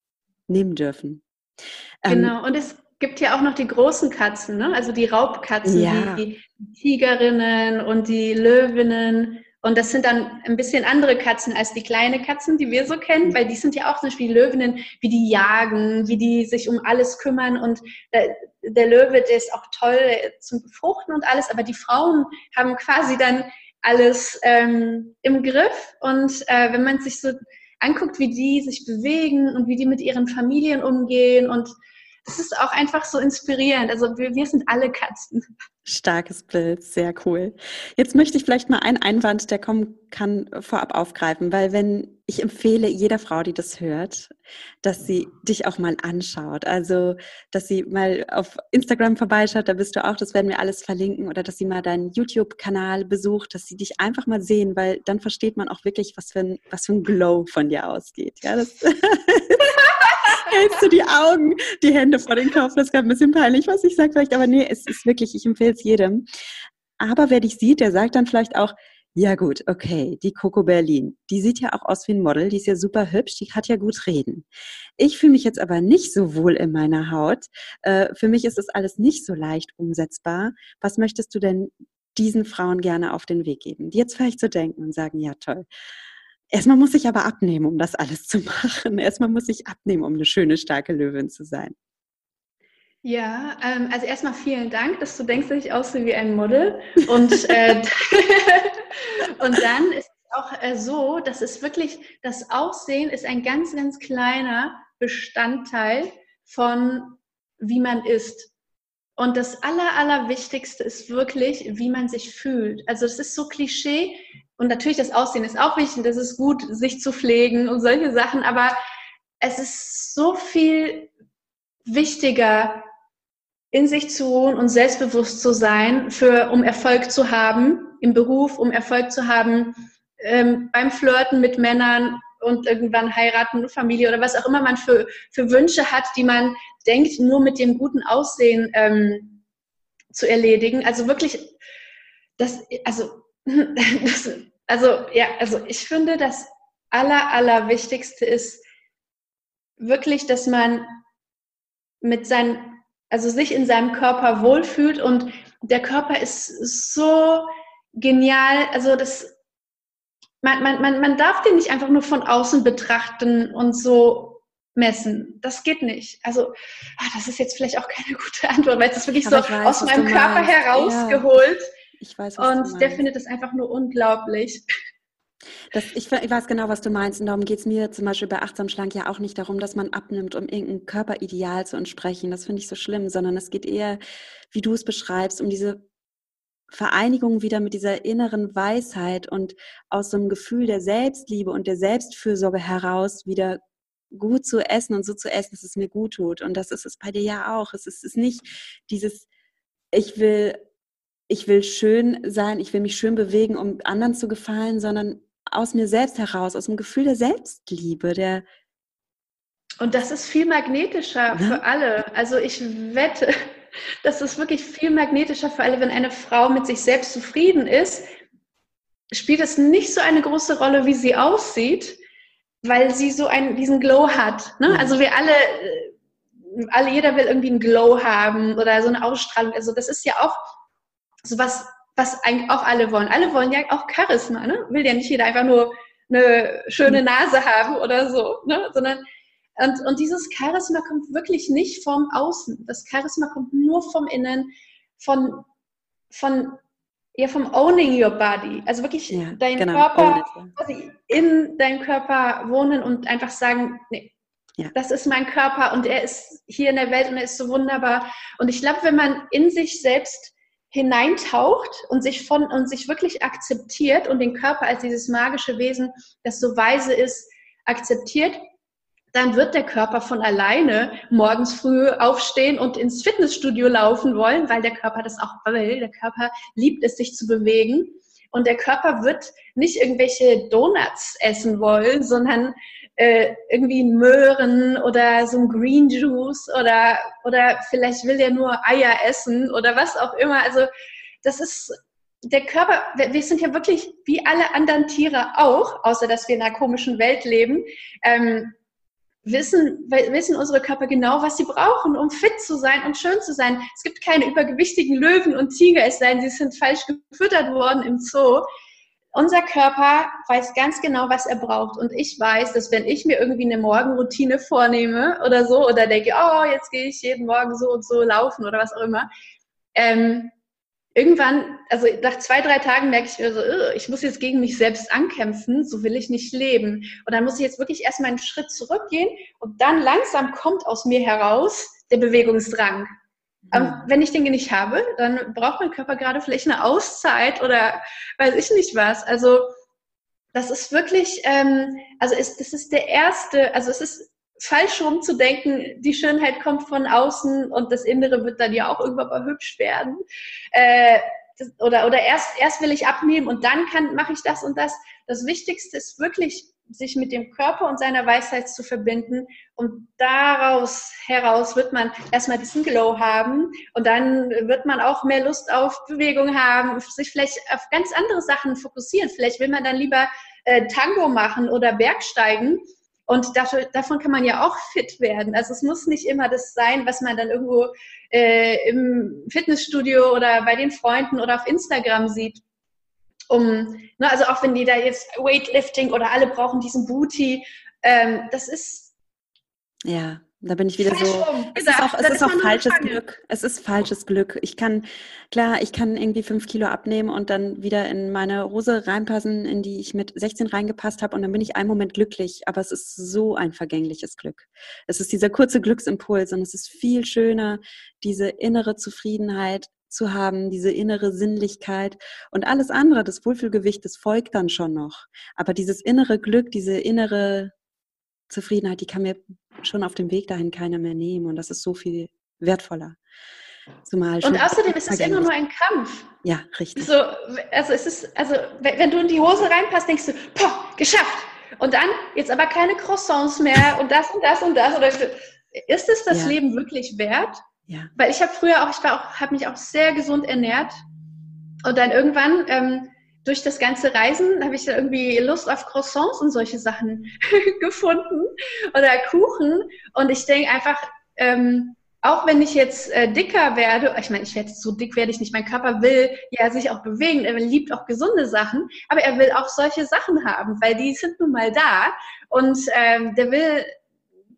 nehmen dürfen. Ähm, genau, ähm, und es gibt ja auch noch die großen Katzen, ne? also die Raubkatzen, ja. die, die Tigerinnen und die Löwinnen. Und das sind dann ein bisschen andere Katzen als die kleinen Katzen, die wir so kennen, weil die sind ja auch zum Beispiel Löwinnen, wie die jagen, wie die sich um alles kümmern. Und der, der Löwe, der ist auch toll zum Befruchten und alles, aber die Frauen haben quasi dann alles ähm, im Griff. Und äh, wenn man sich so anguckt, wie die sich bewegen und wie die mit ihren Familien umgehen und das ist auch einfach so inspirierend. Also wir, wir sind alle Katzen. Starkes Bild, sehr cool. Jetzt möchte ich vielleicht mal einen Einwand, der kommen kann, vorab aufgreifen, weil wenn ich empfehle jeder Frau, die das hört, dass sie dich auch mal anschaut. Also, dass sie mal auf Instagram vorbeischaut, da bist du auch, das werden wir alles verlinken, oder dass sie mal deinen YouTube-Kanal besucht, dass sie dich einfach mal sehen, weil dann versteht man auch wirklich, was für ein, was für ein Glow von dir ausgeht. Ja, das hältst du die Augen, die Hände vor den Kopf. Das ist gerade ein bisschen peinlich, was ich sage vielleicht, aber nee, es ist wirklich, ich empfehle es jedem. Aber wer dich sieht, der sagt dann vielleicht auch, ja gut, okay, die Coco Berlin, die sieht ja auch aus wie ein Model, die ist ja super hübsch, die hat ja gut reden. Ich fühle mich jetzt aber nicht so wohl in meiner Haut. Äh, für mich ist das alles nicht so leicht umsetzbar. Was möchtest du denn diesen Frauen gerne auf den Weg geben, die jetzt vielleicht so denken und sagen, ja toll, Erstmal muss ich aber abnehmen, um das alles zu machen. Erstmal muss ich abnehmen, um eine schöne, starke Löwin zu sein. Ja, ähm, also erstmal vielen Dank, dass du denkst, dass ich aussehe wie ein Model. Und, äh, und dann ist es auch äh, so, dass es wirklich, das Aussehen ist ein ganz, ganz kleiner Bestandteil von wie man ist. Und das Aller, Allerwichtigste ist wirklich, wie man sich fühlt. Also es ist so Klischee und natürlich das Aussehen ist auch wichtig, das ist gut, sich zu pflegen und solche Sachen, aber es ist so viel wichtiger, in sich zu ruhen und selbstbewusst zu sein, für, um Erfolg zu haben im Beruf, um Erfolg zu haben ähm, beim Flirten mit Männern und irgendwann heiraten, Familie oder was auch immer man für, für Wünsche hat, die man denkt, nur mit dem guten Aussehen ähm, zu erledigen. Also wirklich, das, also, das, also ja, also ich finde, das Aller, Allerwichtigste ist wirklich, dass man mit seinem, also sich in seinem Körper wohlfühlt und der Körper ist so genial, also das man, man, man, man darf den nicht einfach nur von außen betrachten und so messen. Das geht nicht. Also, ach, das ist jetzt vielleicht auch keine gute Antwort, weil es ist wirklich Aber so weiß, aus meinem Körper herausgeholt. Ja. Ich weiß, was Und der findet es einfach nur unglaublich. Das, ich, ich, weiß genau, was du meinst. Und darum geht es mir zum Beispiel bei Achtsam Schlank ja auch nicht darum, dass man abnimmt, um irgendein Körperideal zu entsprechen. Das finde ich so schlimm, sondern es geht eher, wie du es beschreibst, um diese Vereinigung wieder mit dieser inneren Weisheit und aus so einem Gefühl der Selbstliebe und der Selbstfürsorge heraus wieder gut zu essen und so zu essen, dass es mir gut tut. Und das ist es bei dir ja auch. Es ist, es ist nicht dieses, ich will, ich will schön sein, ich will mich schön bewegen, um anderen zu gefallen, sondern aus mir selbst heraus, aus dem Gefühl der Selbstliebe, der und das ist viel magnetischer ja? für alle. Also ich wette, das ist wirklich viel magnetischer für alle, wenn eine Frau mit sich selbst zufrieden ist, spielt es nicht so eine große Rolle, wie sie aussieht, weil sie so einen, diesen Glow hat. Ne? Also wir alle, äh, alle, jeder will irgendwie einen Glow haben oder so eine Ausstrahlung. Also das ist ja auch so was, was eigentlich auch alle wollen. Alle wollen ja auch Charisma, ne? Will ja nicht jeder einfach nur eine schöne Nase haben oder so, ne? Sondern und, und dieses Charisma kommt wirklich nicht vom Außen. Das Charisma kommt nur vom Innen, von, von ja, vom Owning Your Body. Also wirklich ja, dein genau, Körper quasi in deinem Körper wohnen und einfach sagen, nee, ja. das ist mein Körper und er ist hier in der Welt und er ist so wunderbar. Und ich glaube, wenn man in sich selbst hineintaucht und sich von und sich wirklich akzeptiert und den Körper als dieses magische Wesen, das so weise ist, akzeptiert, dann wird der Körper von alleine morgens früh aufstehen und ins Fitnessstudio laufen wollen, weil der Körper das auch will. Der Körper liebt es, sich zu bewegen. Und der Körper wird nicht irgendwelche Donuts essen wollen, sondern äh, irgendwie Möhren oder so ein Green Juice oder, oder vielleicht will der nur Eier essen oder was auch immer. Also das ist der Körper, wir sind ja wirklich wie alle anderen Tiere auch, außer dass wir in einer komischen Welt leben. Ähm, wissen, wissen unsere Körper genau, was sie brauchen, um fit zu sein und schön zu sein. Es gibt keine übergewichtigen Löwen und Tiger, es sei denn, sie sind falsch gefüttert worden im Zoo. Unser Körper weiß ganz genau, was er braucht. Und ich weiß, dass wenn ich mir irgendwie eine Morgenroutine vornehme oder so, oder denke, oh, jetzt gehe ich jeden Morgen so und so laufen oder was auch immer, ähm, irgendwann, also nach zwei, drei Tagen merke ich mir so, ich muss jetzt gegen mich selbst ankämpfen, so will ich nicht leben. Und dann muss ich jetzt wirklich erstmal einen Schritt zurückgehen und dann langsam kommt aus mir heraus, der Bewegungsdrang. Mhm. wenn ich den nicht habe, dann braucht mein Körper gerade vielleicht eine Auszeit oder weiß ich nicht was. Also das ist wirklich, ähm, also ist, das ist der erste, also es ist falsch rum zu denken, die Schönheit kommt von außen und das Innere wird dann ja auch irgendwann mal hübsch werden. Äh, das, oder oder erst, erst will ich abnehmen und dann kann mache ich das und das. Das Wichtigste ist wirklich sich mit dem Körper und seiner Weisheit zu verbinden. Und daraus heraus wird man erstmal diesen Glow haben und dann wird man auch mehr Lust auf Bewegung haben, sich vielleicht auf ganz andere Sachen fokussieren. Vielleicht will man dann lieber äh, Tango machen oder Bergsteigen. Und dafür, davon kann man ja auch fit werden. Also es muss nicht immer das sein, was man dann irgendwo äh, im Fitnessstudio oder bei den Freunden oder auf Instagram sieht um, ne, also auch wenn die da jetzt Weightlifting oder alle brauchen diesen Booty, ähm, das ist. Ja, da bin ich wieder so. Es ist auch, es ist auch falsches Glück. Es ist falsches Glück. Ich kann, klar, ich kann irgendwie fünf Kilo abnehmen und dann wieder in meine Hose reinpassen, in die ich mit 16 reingepasst habe und dann bin ich einen Moment glücklich. Aber es ist so ein vergängliches Glück. Es ist dieser kurze Glücksimpuls und es ist viel schöner, diese innere Zufriedenheit zu haben, diese innere Sinnlichkeit und alles andere, das Wohlfühlgewicht, das folgt dann schon noch. Aber dieses innere Glück, diese innere Zufriedenheit, die kann mir schon auf dem Weg dahin keiner mehr nehmen und das ist so viel wertvoller. Zumal und außerdem ist es immer nur ein Kampf. Ja, richtig. So, also es ist, also wenn du in die Hose reinpasst, denkst du, boah, geschafft. Und dann jetzt aber keine Croissants mehr und das und das und das. Oder ist es das ja. Leben wirklich wert? Ja. Weil ich habe früher auch, ich war auch, habe mich auch sehr gesund ernährt. Und dann irgendwann, ähm, durch das ganze Reisen, habe ich dann irgendwie Lust auf Croissants und solche Sachen gefunden oder Kuchen. Und ich denke einfach, ähm, auch wenn ich jetzt äh, dicker werde, ich meine, ich werde so dick werde ich nicht, mein Körper will ja sich auch bewegen, er liebt auch gesunde Sachen, aber er will auch solche Sachen haben, weil die sind nun mal da und ähm, der will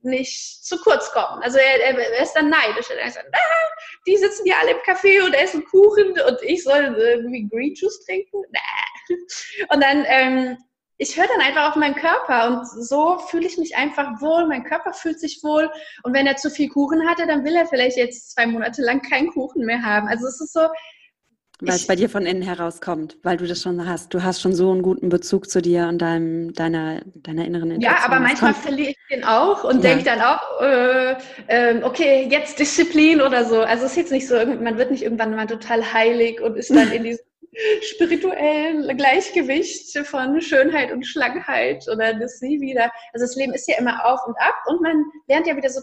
nicht zu kurz kommen. Also er, er ist dann neidisch. Er sagt, ah, die sitzen ja alle im Café und essen Kuchen und ich soll irgendwie Green Juice trinken. Und dann, ähm, ich höre dann einfach auf meinen Körper und so fühle ich mich einfach wohl. Mein Körper fühlt sich wohl. Und wenn er zu viel Kuchen hatte, dann will er vielleicht jetzt zwei Monate lang keinen Kuchen mehr haben. Also es ist so, weil es bei dir von innen herauskommt, weil du das schon hast. Du hast schon so einen guten Bezug zu dir und deinem, deiner, deiner inneren Intuition. Ja, aber manchmal verliere ich den auch und ja. denke dann auch, äh, äh, okay, jetzt Disziplin oder so. Also es ist jetzt nicht so, man wird nicht irgendwann mal total heilig und ist dann in diesem spirituellen Gleichgewicht von Schönheit und Schlankheit oder das nie wieder. Also das Leben ist ja immer auf und ab und man lernt ja wieder so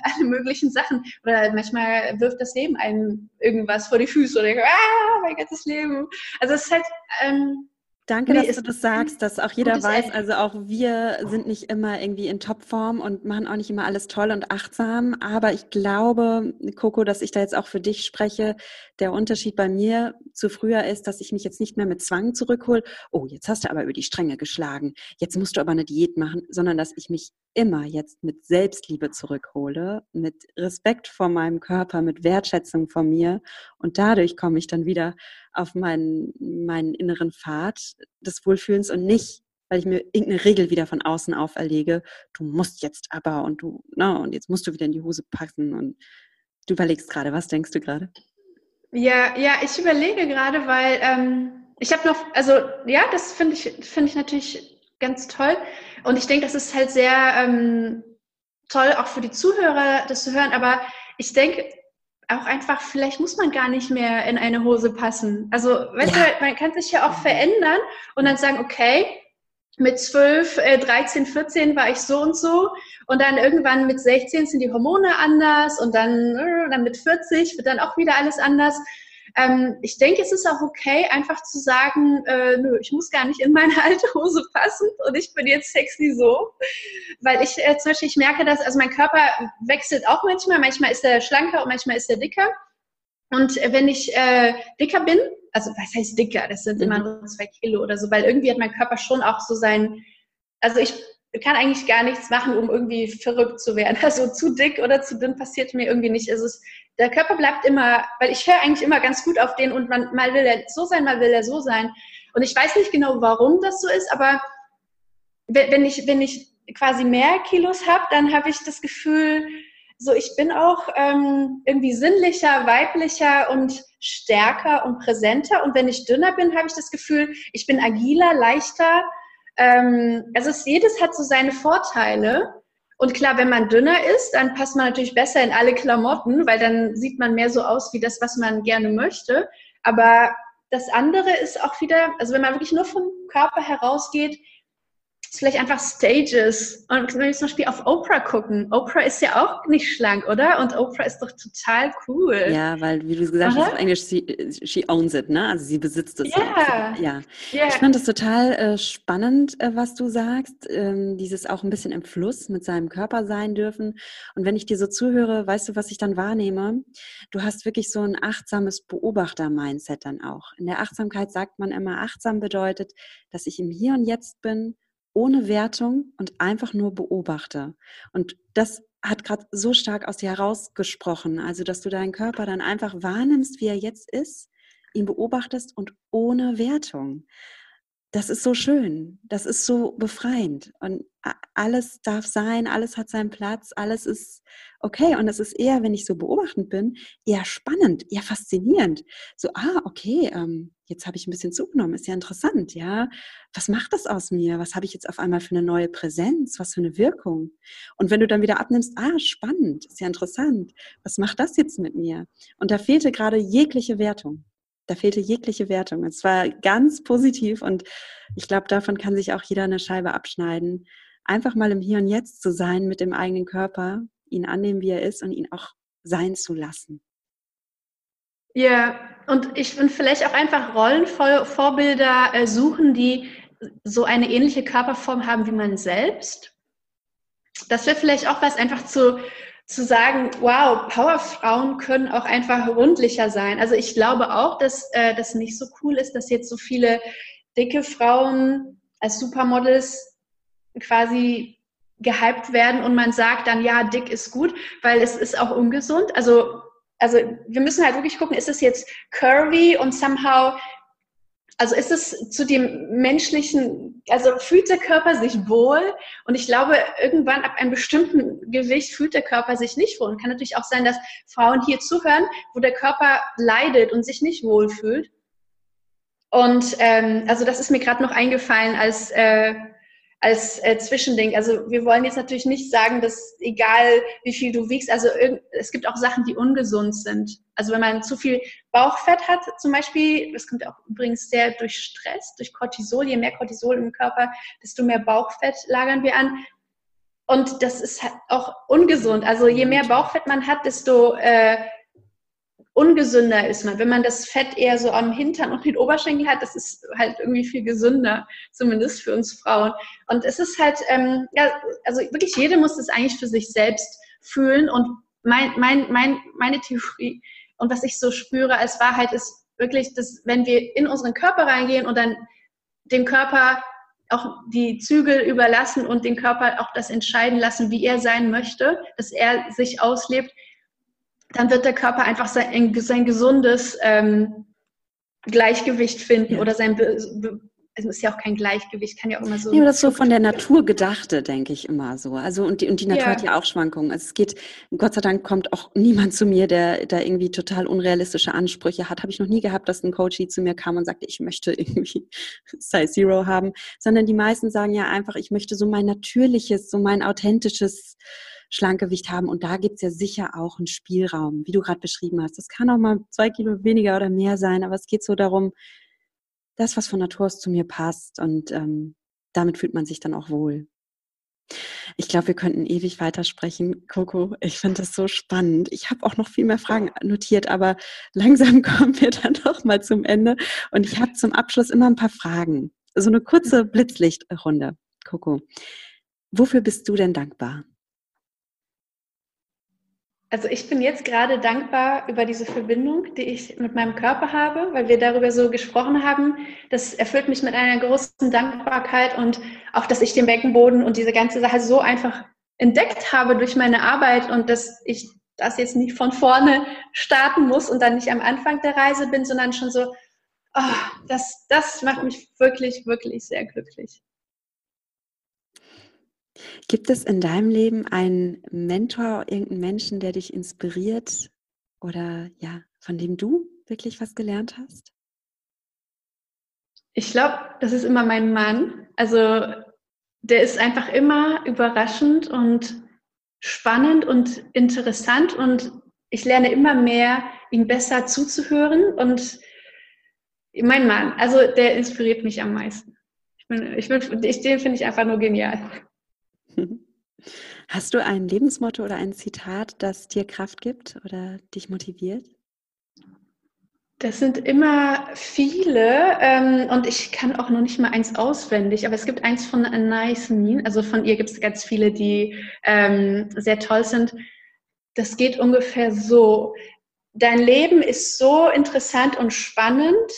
alle möglichen Sachen. Oder manchmal wirft das Leben einem irgendwas vor die Füße oder denkt, ah, mein ganzes Leben. Also es ist halt, ähm, Danke, nee, dass du das sagst, dass auch jeder weiß, also auch wir sind nicht immer irgendwie in Topform und machen auch nicht immer alles toll und achtsam. Aber ich glaube, Coco, dass ich da jetzt auch für dich spreche. Der Unterschied bei mir zu früher ist, dass ich mich jetzt nicht mehr mit Zwang zurückhole. Oh, jetzt hast du aber über die Stränge geschlagen. Jetzt musst du aber eine Diät machen, sondern dass ich mich immer jetzt mit Selbstliebe zurückhole, mit Respekt vor meinem Körper, mit Wertschätzung vor mir. Und dadurch komme ich dann wieder auf meinen, meinen inneren Pfad des Wohlfühlens und nicht, weil ich mir irgendeine Regel wieder von außen auferlege, du musst jetzt aber und du, na, ne, und jetzt musst du wieder in die Hose packen und du überlegst gerade, was denkst du gerade? Ja, ja, ich überlege gerade, weil ähm, ich habe noch, also ja, das finde ich, finde ich natürlich ganz toll. Und ich denke, das ist halt sehr ähm, toll, auch für die Zuhörer das zu hören. Aber ich denke, auch einfach, vielleicht muss man gar nicht mehr in eine Hose passen. Also, weißt ja. du, man kann sich ja auch verändern und dann sagen, okay, mit 12, äh, 13, 14 war ich so und so und dann irgendwann mit 16 sind die Hormone anders und dann, äh, dann mit 40 wird dann auch wieder alles anders. Ähm, ich denke, es ist auch okay, einfach zu sagen, äh, nö, ich muss gar nicht in meine alte Hose passen und ich bin jetzt sexy so. Weil ich äh, zum Beispiel, ich merke das, also mein Körper wechselt auch manchmal, manchmal ist er schlanker und manchmal ist er dicker. Und wenn ich äh, dicker bin, also was heißt dicker? Das sind mhm. immer nur zwei Kilo oder so, weil irgendwie hat mein Körper schon auch so sein, also ich kann eigentlich gar nichts machen, um irgendwie verrückt zu werden. Also zu dick oder zu dünn passiert mir irgendwie nicht. Es, der Körper bleibt immer, weil ich höre eigentlich immer ganz gut auf den und man, mal will er so sein, mal will er so sein. Und ich weiß nicht genau, warum das so ist, aber wenn ich, wenn ich quasi mehr Kilos habe, dann habe ich das Gefühl, so ich bin auch ähm, irgendwie sinnlicher, weiblicher und stärker und präsenter. Und wenn ich dünner bin, habe ich das Gefühl, ich bin agiler, leichter. Ähm, also es, jedes hat so seine Vorteile. Und klar, wenn man dünner ist, dann passt man natürlich besser in alle Klamotten, weil dann sieht man mehr so aus wie das, was man gerne möchte. Aber das andere ist auch wieder, also wenn man wirklich nur vom Körper herausgeht, vielleicht einfach Stages. Und wenn wir zum Beispiel auf Oprah gucken, Oprah ist ja auch nicht schlank, oder? Und Oprah ist doch total cool. Ja, weil, wie du gesagt oder? hast auf Englisch, she, she, owns it, ne? Also sie besitzt es. Yeah. Ja. Yeah. Ich fand das total äh, spannend, äh, was du sagst. Ähm, dieses auch ein bisschen im Fluss mit seinem Körper sein dürfen. Und wenn ich dir so zuhöre, weißt du, was ich dann wahrnehme? Du hast wirklich so ein achtsames Beobachter-Mindset dann auch. In der Achtsamkeit sagt man immer, achtsam bedeutet, dass ich im Hier und Jetzt bin ohne Wertung und einfach nur beobachte. Und das hat gerade so stark aus dir herausgesprochen, also dass du deinen Körper dann einfach wahrnimmst, wie er jetzt ist, ihn beobachtest und ohne Wertung. Das ist so schön, das ist so befreiend und alles darf sein, alles hat seinen Platz, alles ist okay und es ist eher, wenn ich so beobachtend bin, eher spannend, eher faszinierend. So, ah, okay, ähm, jetzt habe ich ein bisschen zugenommen, ist ja interessant, ja. Was macht das aus mir? Was habe ich jetzt auf einmal für eine neue Präsenz? Was für eine Wirkung? Und wenn du dann wieder abnimmst, ah, spannend, ist ja interessant. Was macht das jetzt mit mir? Und da fehlte gerade jegliche Wertung. Da fehlte jegliche Wertung. Es war ganz positiv und ich glaube, davon kann sich auch jeder eine Scheibe abschneiden. Einfach mal im Hier und Jetzt zu sein mit dem eigenen Körper, ihn annehmen, wie er ist und ihn auch sein zu lassen. Ja, und ich bin vielleicht auch einfach Rollenvorbilder äh, suchen, die so eine ähnliche Körperform haben wie man selbst. Das wäre vielleicht auch was, einfach zu, zu sagen, wow, Powerfrauen können auch einfach rundlicher sein. Also ich glaube auch, dass äh, das nicht so cool ist, dass jetzt so viele dicke Frauen als Supermodels quasi gehypt werden und man sagt dann, ja, dick ist gut, weil es ist auch ungesund. Also also wir müssen halt wirklich gucken, ist es jetzt curvy und somehow, also ist es zu dem menschlichen, also fühlt der Körper sich wohl? Und ich glaube, irgendwann ab einem bestimmten Gewicht fühlt der Körper sich nicht wohl. Und kann natürlich auch sein, dass Frauen hier zuhören, wo der Körper leidet und sich nicht wohl fühlt. Und ähm, also das ist mir gerade noch eingefallen als äh, als äh, Zwischending. Also wir wollen jetzt natürlich nicht sagen, dass egal wie viel du wiegst, also es gibt auch Sachen, die ungesund sind. Also wenn man zu viel Bauchfett hat zum Beispiel, das kommt auch übrigens sehr durch Stress, durch Cortisol, je mehr Cortisol im Körper, desto mehr Bauchfett lagern wir an. Und das ist halt auch ungesund. Also je mehr Bauchfett man hat, desto äh, ungesünder ist man. Wenn man das Fett eher so am Hintern und den Oberschenkel hat, das ist halt irgendwie viel gesünder, zumindest für uns Frauen. Und es ist halt, ähm, ja, also wirklich jede muss das eigentlich für sich selbst fühlen. Und mein, mein, mein, meine Theorie und was ich so spüre als Wahrheit ist wirklich, dass wenn wir in unseren Körper reingehen und dann dem Körper auch die Zügel überlassen und den Körper auch das entscheiden lassen, wie er sein möchte, dass er sich auslebt, dann wird der Körper einfach sein, sein gesundes ähm, Gleichgewicht finden ja. oder sein, es ist ja auch kein Gleichgewicht, kann ja auch immer so. Ja, das so von der Natur gedachte, denke ich immer so. Also und die, und die Natur ja. hat ja auch Schwankungen. Also es geht, Gott sei Dank kommt auch niemand zu mir, der da irgendwie total unrealistische Ansprüche hat. Habe ich noch nie gehabt, dass ein Coach zu mir kam und sagte, ich möchte irgendwie Size Zero haben, sondern die meisten sagen ja einfach, ich möchte so mein natürliches, so mein authentisches Schlankgewicht haben. Und da gibt es ja sicher auch einen Spielraum, wie du gerade beschrieben hast. Das kann auch mal zwei Kilo weniger oder mehr sein, aber es geht so darum, das, was von Natur aus zu mir passt. Und ähm, damit fühlt man sich dann auch wohl. Ich glaube, wir könnten ewig weitersprechen. Coco, ich finde das so spannend. Ich habe auch noch viel mehr Fragen notiert, aber langsam kommen wir dann doch mal zum Ende. Und ich habe zum Abschluss immer ein paar Fragen. So eine kurze Blitzlichtrunde. Coco, wofür bist du denn dankbar? Also ich bin jetzt gerade dankbar über diese Verbindung, die ich mit meinem Körper habe, weil wir darüber so gesprochen haben. Das erfüllt mich mit einer großen Dankbarkeit und auch, dass ich den Beckenboden und diese ganze Sache so einfach entdeckt habe durch meine Arbeit und dass ich das jetzt nicht von vorne starten muss und dann nicht am Anfang der Reise bin, sondern schon so, oh, das, das macht mich wirklich, wirklich sehr glücklich. Gibt es in deinem Leben einen Mentor, irgendeinen Menschen, der dich inspiriert oder ja, von dem du wirklich was gelernt hast? Ich glaube, das ist immer mein Mann. Also der ist einfach immer überraschend und spannend und interessant und ich lerne immer mehr, ihm besser zuzuhören und mein Mann, also der inspiriert mich am meisten. Ich bin, ich bin, den finde ich einfach nur genial. Hast du ein Lebensmotto oder ein Zitat, das dir Kraft gibt oder dich motiviert? Das sind immer viele ähm, und ich kann auch noch nicht mal eins auswendig, aber es gibt eins von Anais Nin, also von ihr gibt es ganz viele, die ähm, sehr toll sind. Das geht ungefähr so. Dein Leben ist so interessant und spannend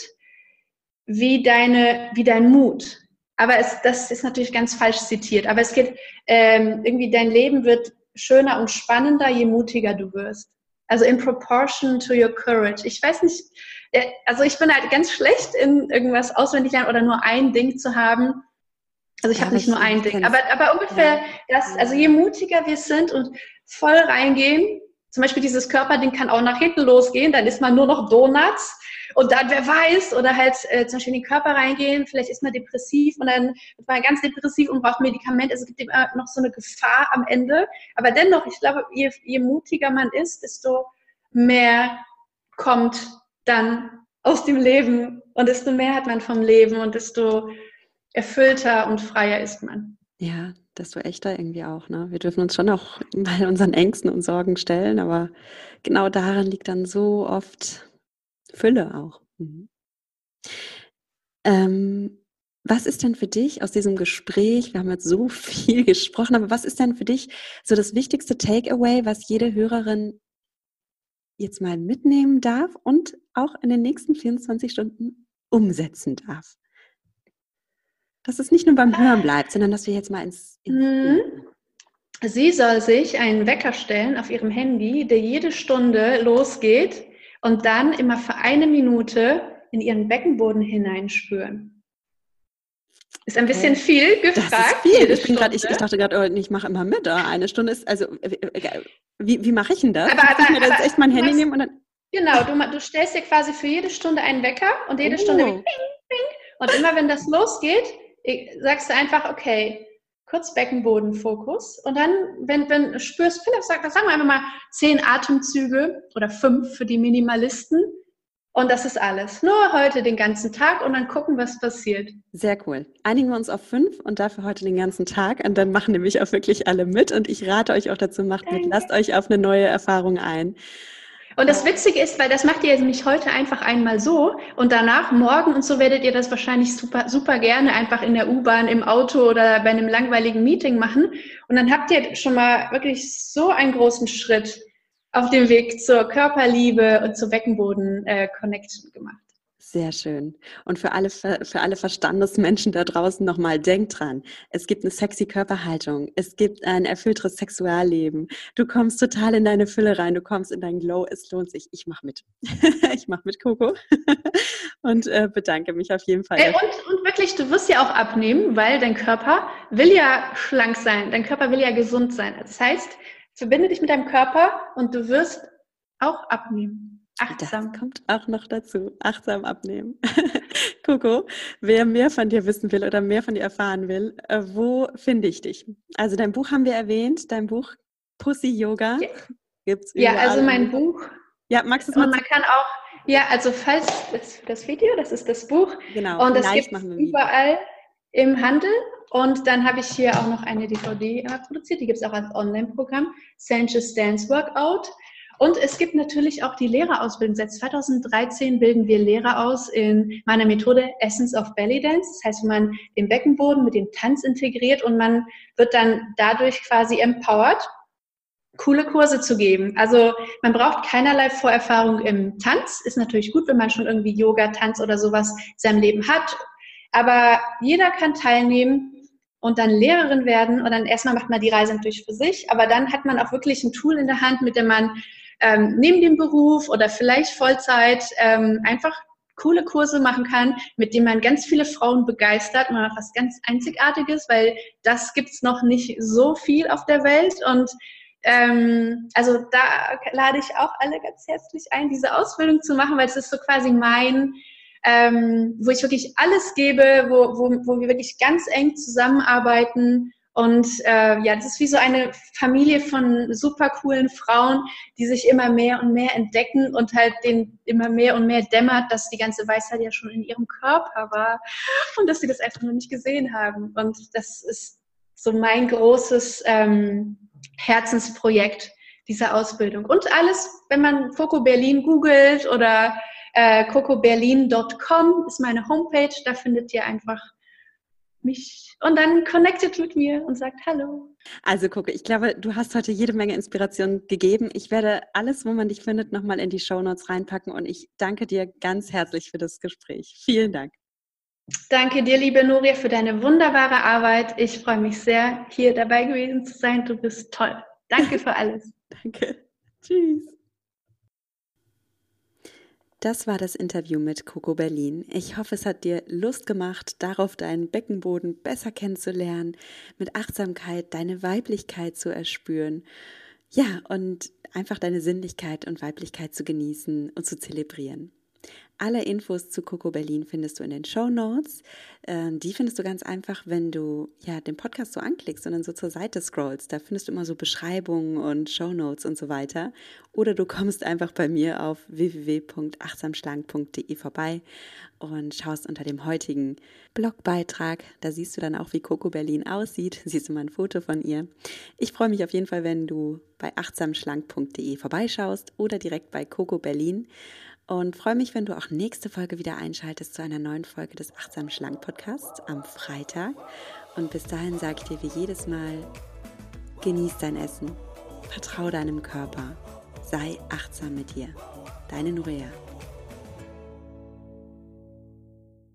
wie, deine, wie dein Mut. Aber es, das ist natürlich ganz falsch zitiert. Aber es geht ähm, irgendwie, dein Leben wird schöner und spannender, je mutiger du wirst. Also in proportion to your courage. Ich weiß nicht, äh, also ich bin halt ganz schlecht in irgendwas auswendig lernen oder nur ein Ding zu haben. Also ich ja, habe nicht nur ein Ding, aber, aber ungefähr ja. das, also je mutiger wir sind und voll reingehen, zum Beispiel dieses Körperding kann auch nach hinten losgehen, dann ist man nur noch Donuts und dann, wer weiß, oder halt äh, zum Beispiel in den Körper reingehen, vielleicht ist man depressiv und dann ist man ganz depressiv und braucht Medikamente. Also es gibt immer noch so eine Gefahr am Ende. Aber dennoch, ich glaube, je, je mutiger man ist, desto mehr kommt dann aus dem Leben und desto mehr hat man vom Leben und desto erfüllter und freier ist man. Ja, desto echter irgendwie auch. Ne? Wir dürfen uns schon auch bei unseren Ängsten und Sorgen stellen, aber genau daran liegt dann so oft Fülle auch. Mhm. Ähm, was ist denn für dich aus diesem Gespräch, wir haben jetzt so viel gesprochen, aber was ist denn für dich so das wichtigste Takeaway, was jede Hörerin jetzt mal mitnehmen darf und auch in den nächsten 24 Stunden umsetzen darf? Dass es nicht nur beim Hören bleibt, sondern dass wir jetzt mal ins... ins mhm. Sie soll sich einen Wecker stellen auf ihrem Handy, der jede Stunde losgeht und dann immer für eine Minute in ihren Beckenboden hineinspüren. Ist ein bisschen okay. viel gefragt. Das ist viel. Ich, bin grad, ich, ich dachte gerade, oh, ich mache immer mit. Oh, eine Stunde ist, also, äh, äh, wie, wie mache ich denn das? Aber, aber, ich mir jetzt echt mein Handy nehmen und dann. Genau, du, du stellst dir quasi für jede Stunde einen Wecker und jede oh. Stunde ping, ping. Und immer wenn das losgeht, sagst du einfach, okay, kurz Beckenbodenfokus und dann, wenn, wenn du spürst, Philipp, sag, sagen wir einfach mal zehn Atemzüge oder fünf für die Minimalisten und das ist alles. Nur heute den ganzen Tag und dann gucken, was passiert. Sehr cool. Einigen wir uns auf fünf und dafür heute den ganzen Tag und dann machen nämlich auch wirklich alle mit und ich rate euch auch dazu, macht mit, lasst euch auf eine neue Erfahrung ein. Und das Witzige ist, weil das macht ihr nämlich heute einfach einmal so und danach, morgen und so werdet ihr das wahrscheinlich super, super gerne einfach in der U-Bahn, im Auto oder bei einem langweiligen Meeting machen. Und dann habt ihr schon mal wirklich so einen großen Schritt auf dem Weg zur Körperliebe und zur Beckenboden-Connection äh, gemacht. Sehr schön. Und für alle, für alle Verstandesmenschen da draußen nochmal, denkt dran, es gibt eine sexy Körperhaltung, es gibt ein erfüllteres Sexualleben. Du kommst total in deine Fülle rein, du kommst in dein Glow, es lohnt sich. Ich mache mit. ich mache mit, Coco. und äh, bedanke mich auf jeden Fall. Ey, und, und wirklich, du wirst ja auch abnehmen, weil dein Körper will ja schlank sein, dein Körper will ja gesund sein. Das heißt, verbinde dich mit deinem Körper und du wirst auch abnehmen. Achtsam. Das kommt auch noch dazu. Achtsam abnehmen. Coco, wer mehr von dir wissen will oder mehr von dir erfahren will, äh, wo finde ich dich? Also dein Buch haben wir erwähnt, dein Buch Pussy Yoga ja. gibt's Ja, also mein Buch. Ja, magst du es mal? Und man kann auch, ja, also falls das, das Video, das ist das Buch. Genau. Und das gibt überall im Handel. Und dann habe ich hier auch noch eine DVD produziert, die gibt es auch als Online-Programm, Sanchez Dance Workout. Und es gibt natürlich auch die Lehrerausbildung. Seit 2013 bilden wir Lehrer aus in meiner Methode Essence of Belly Dance. Das heißt, wenn man den Beckenboden mit dem Tanz integriert und man wird dann dadurch quasi empowered, coole Kurse zu geben. Also man braucht keinerlei Vorerfahrung im Tanz. Ist natürlich gut, wenn man schon irgendwie Yoga, Tanz oder sowas in seinem Leben hat. Aber jeder kann teilnehmen und dann Lehrerin werden und dann erstmal macht man die Reise natürlich für sich, aber dann hat man auch wirklich ein Tool in der Hand, mit dem man ähm, neben dem Beruf oder vielleicht Vollzeit ähm, einfach coole Kurse machen kann, mit denen man ganz viele Frauen begeistert. Man macht was ganz Einzigartiges, weil das gibt's noch nicht so viel auf der Welt. Und ähm, also da lade ich auch alle ganz herzlich ein, diese Ausbildung zu machen, weil es ist so quasi mein, ähm, wo ich wirklich alles gebe, wo, wo, wo wir wirklich ganz eng zusammenarbeiten und äh, ja, das ist wie so eine Familie von super coolen Frauen, die sich immer mehr und mehr entdecken und halt den immer mehr und mehr dämmert, dass die ganze Weisheit ja schon in ihrem Körper war und dass sie das einfach noch nicht gesehen haben. Und das ist so mein großes ähm, Herzensprojekt dieser Ausbildung. Und alles, wenn man Coco Berlin googelt oder äh, cocoberlin.com ist meine Homepage, da findet ihr einfach mich und dann connectet mit mir und sagt Hallo. Also gucke, ich glaube, du hast heute jede Menge Inspiration gegeben. Ich werde alles, wo man dich findet, nochmal in die Show Notes reinpacken und ich danke dir ganz herzlich für das Gespräch. Vielen Dank. Danke dir, liebe Nuria, für deine wunderbare Arbeit. Ich freue mich sehr, hier dabei gewesen zu sein. Du bist toll. Danke für alles. Danke. Tschüss. Das war das Interview mit Coco Berlin. Ich hoffe, es hat dir Lust gemacht, darauf deinen Beckenboden besser kennenzulernen, mit Achtsamkeit deine Weiblichkeit zu erspüren. Ja, und einfach deine Sinnlichkeit und Weiblichkeit zu genießen und zu zelebrieren. Alle Infos zu Coco Berlin findest du in den Show Notes. Ähm, die findest du ganz einfach, wenn du ja den Podcast so anklickst und dann so zur Seite scrollst. Da findest du immer so Beschreibungen und Show Notes und so weiter. Oder du kommst einfach bei mir auf www.achtsamschlank.de vorbei und schaust unter dem heutigen Blogbeitrag. Da siehst du dann auch, wie Coco Berlin aussieht. Siehst du mal ein Foto von ihr. Ich freue mich auf jeden Fall, wenn du bei achtsamschlank.de vorbeischaust oder direkt bei Coco Berlin und freue mich, wenn du auch nächste Folge wieder einschaltest zu einer neuen Folge des Achtsam Schlank Podcasts am Freitag. Und bis dahin sage ich dir wie jedes Mal, genieß dein Essen, vertraue deinem Körper, sei achtsam mit dir. Deine Nurea.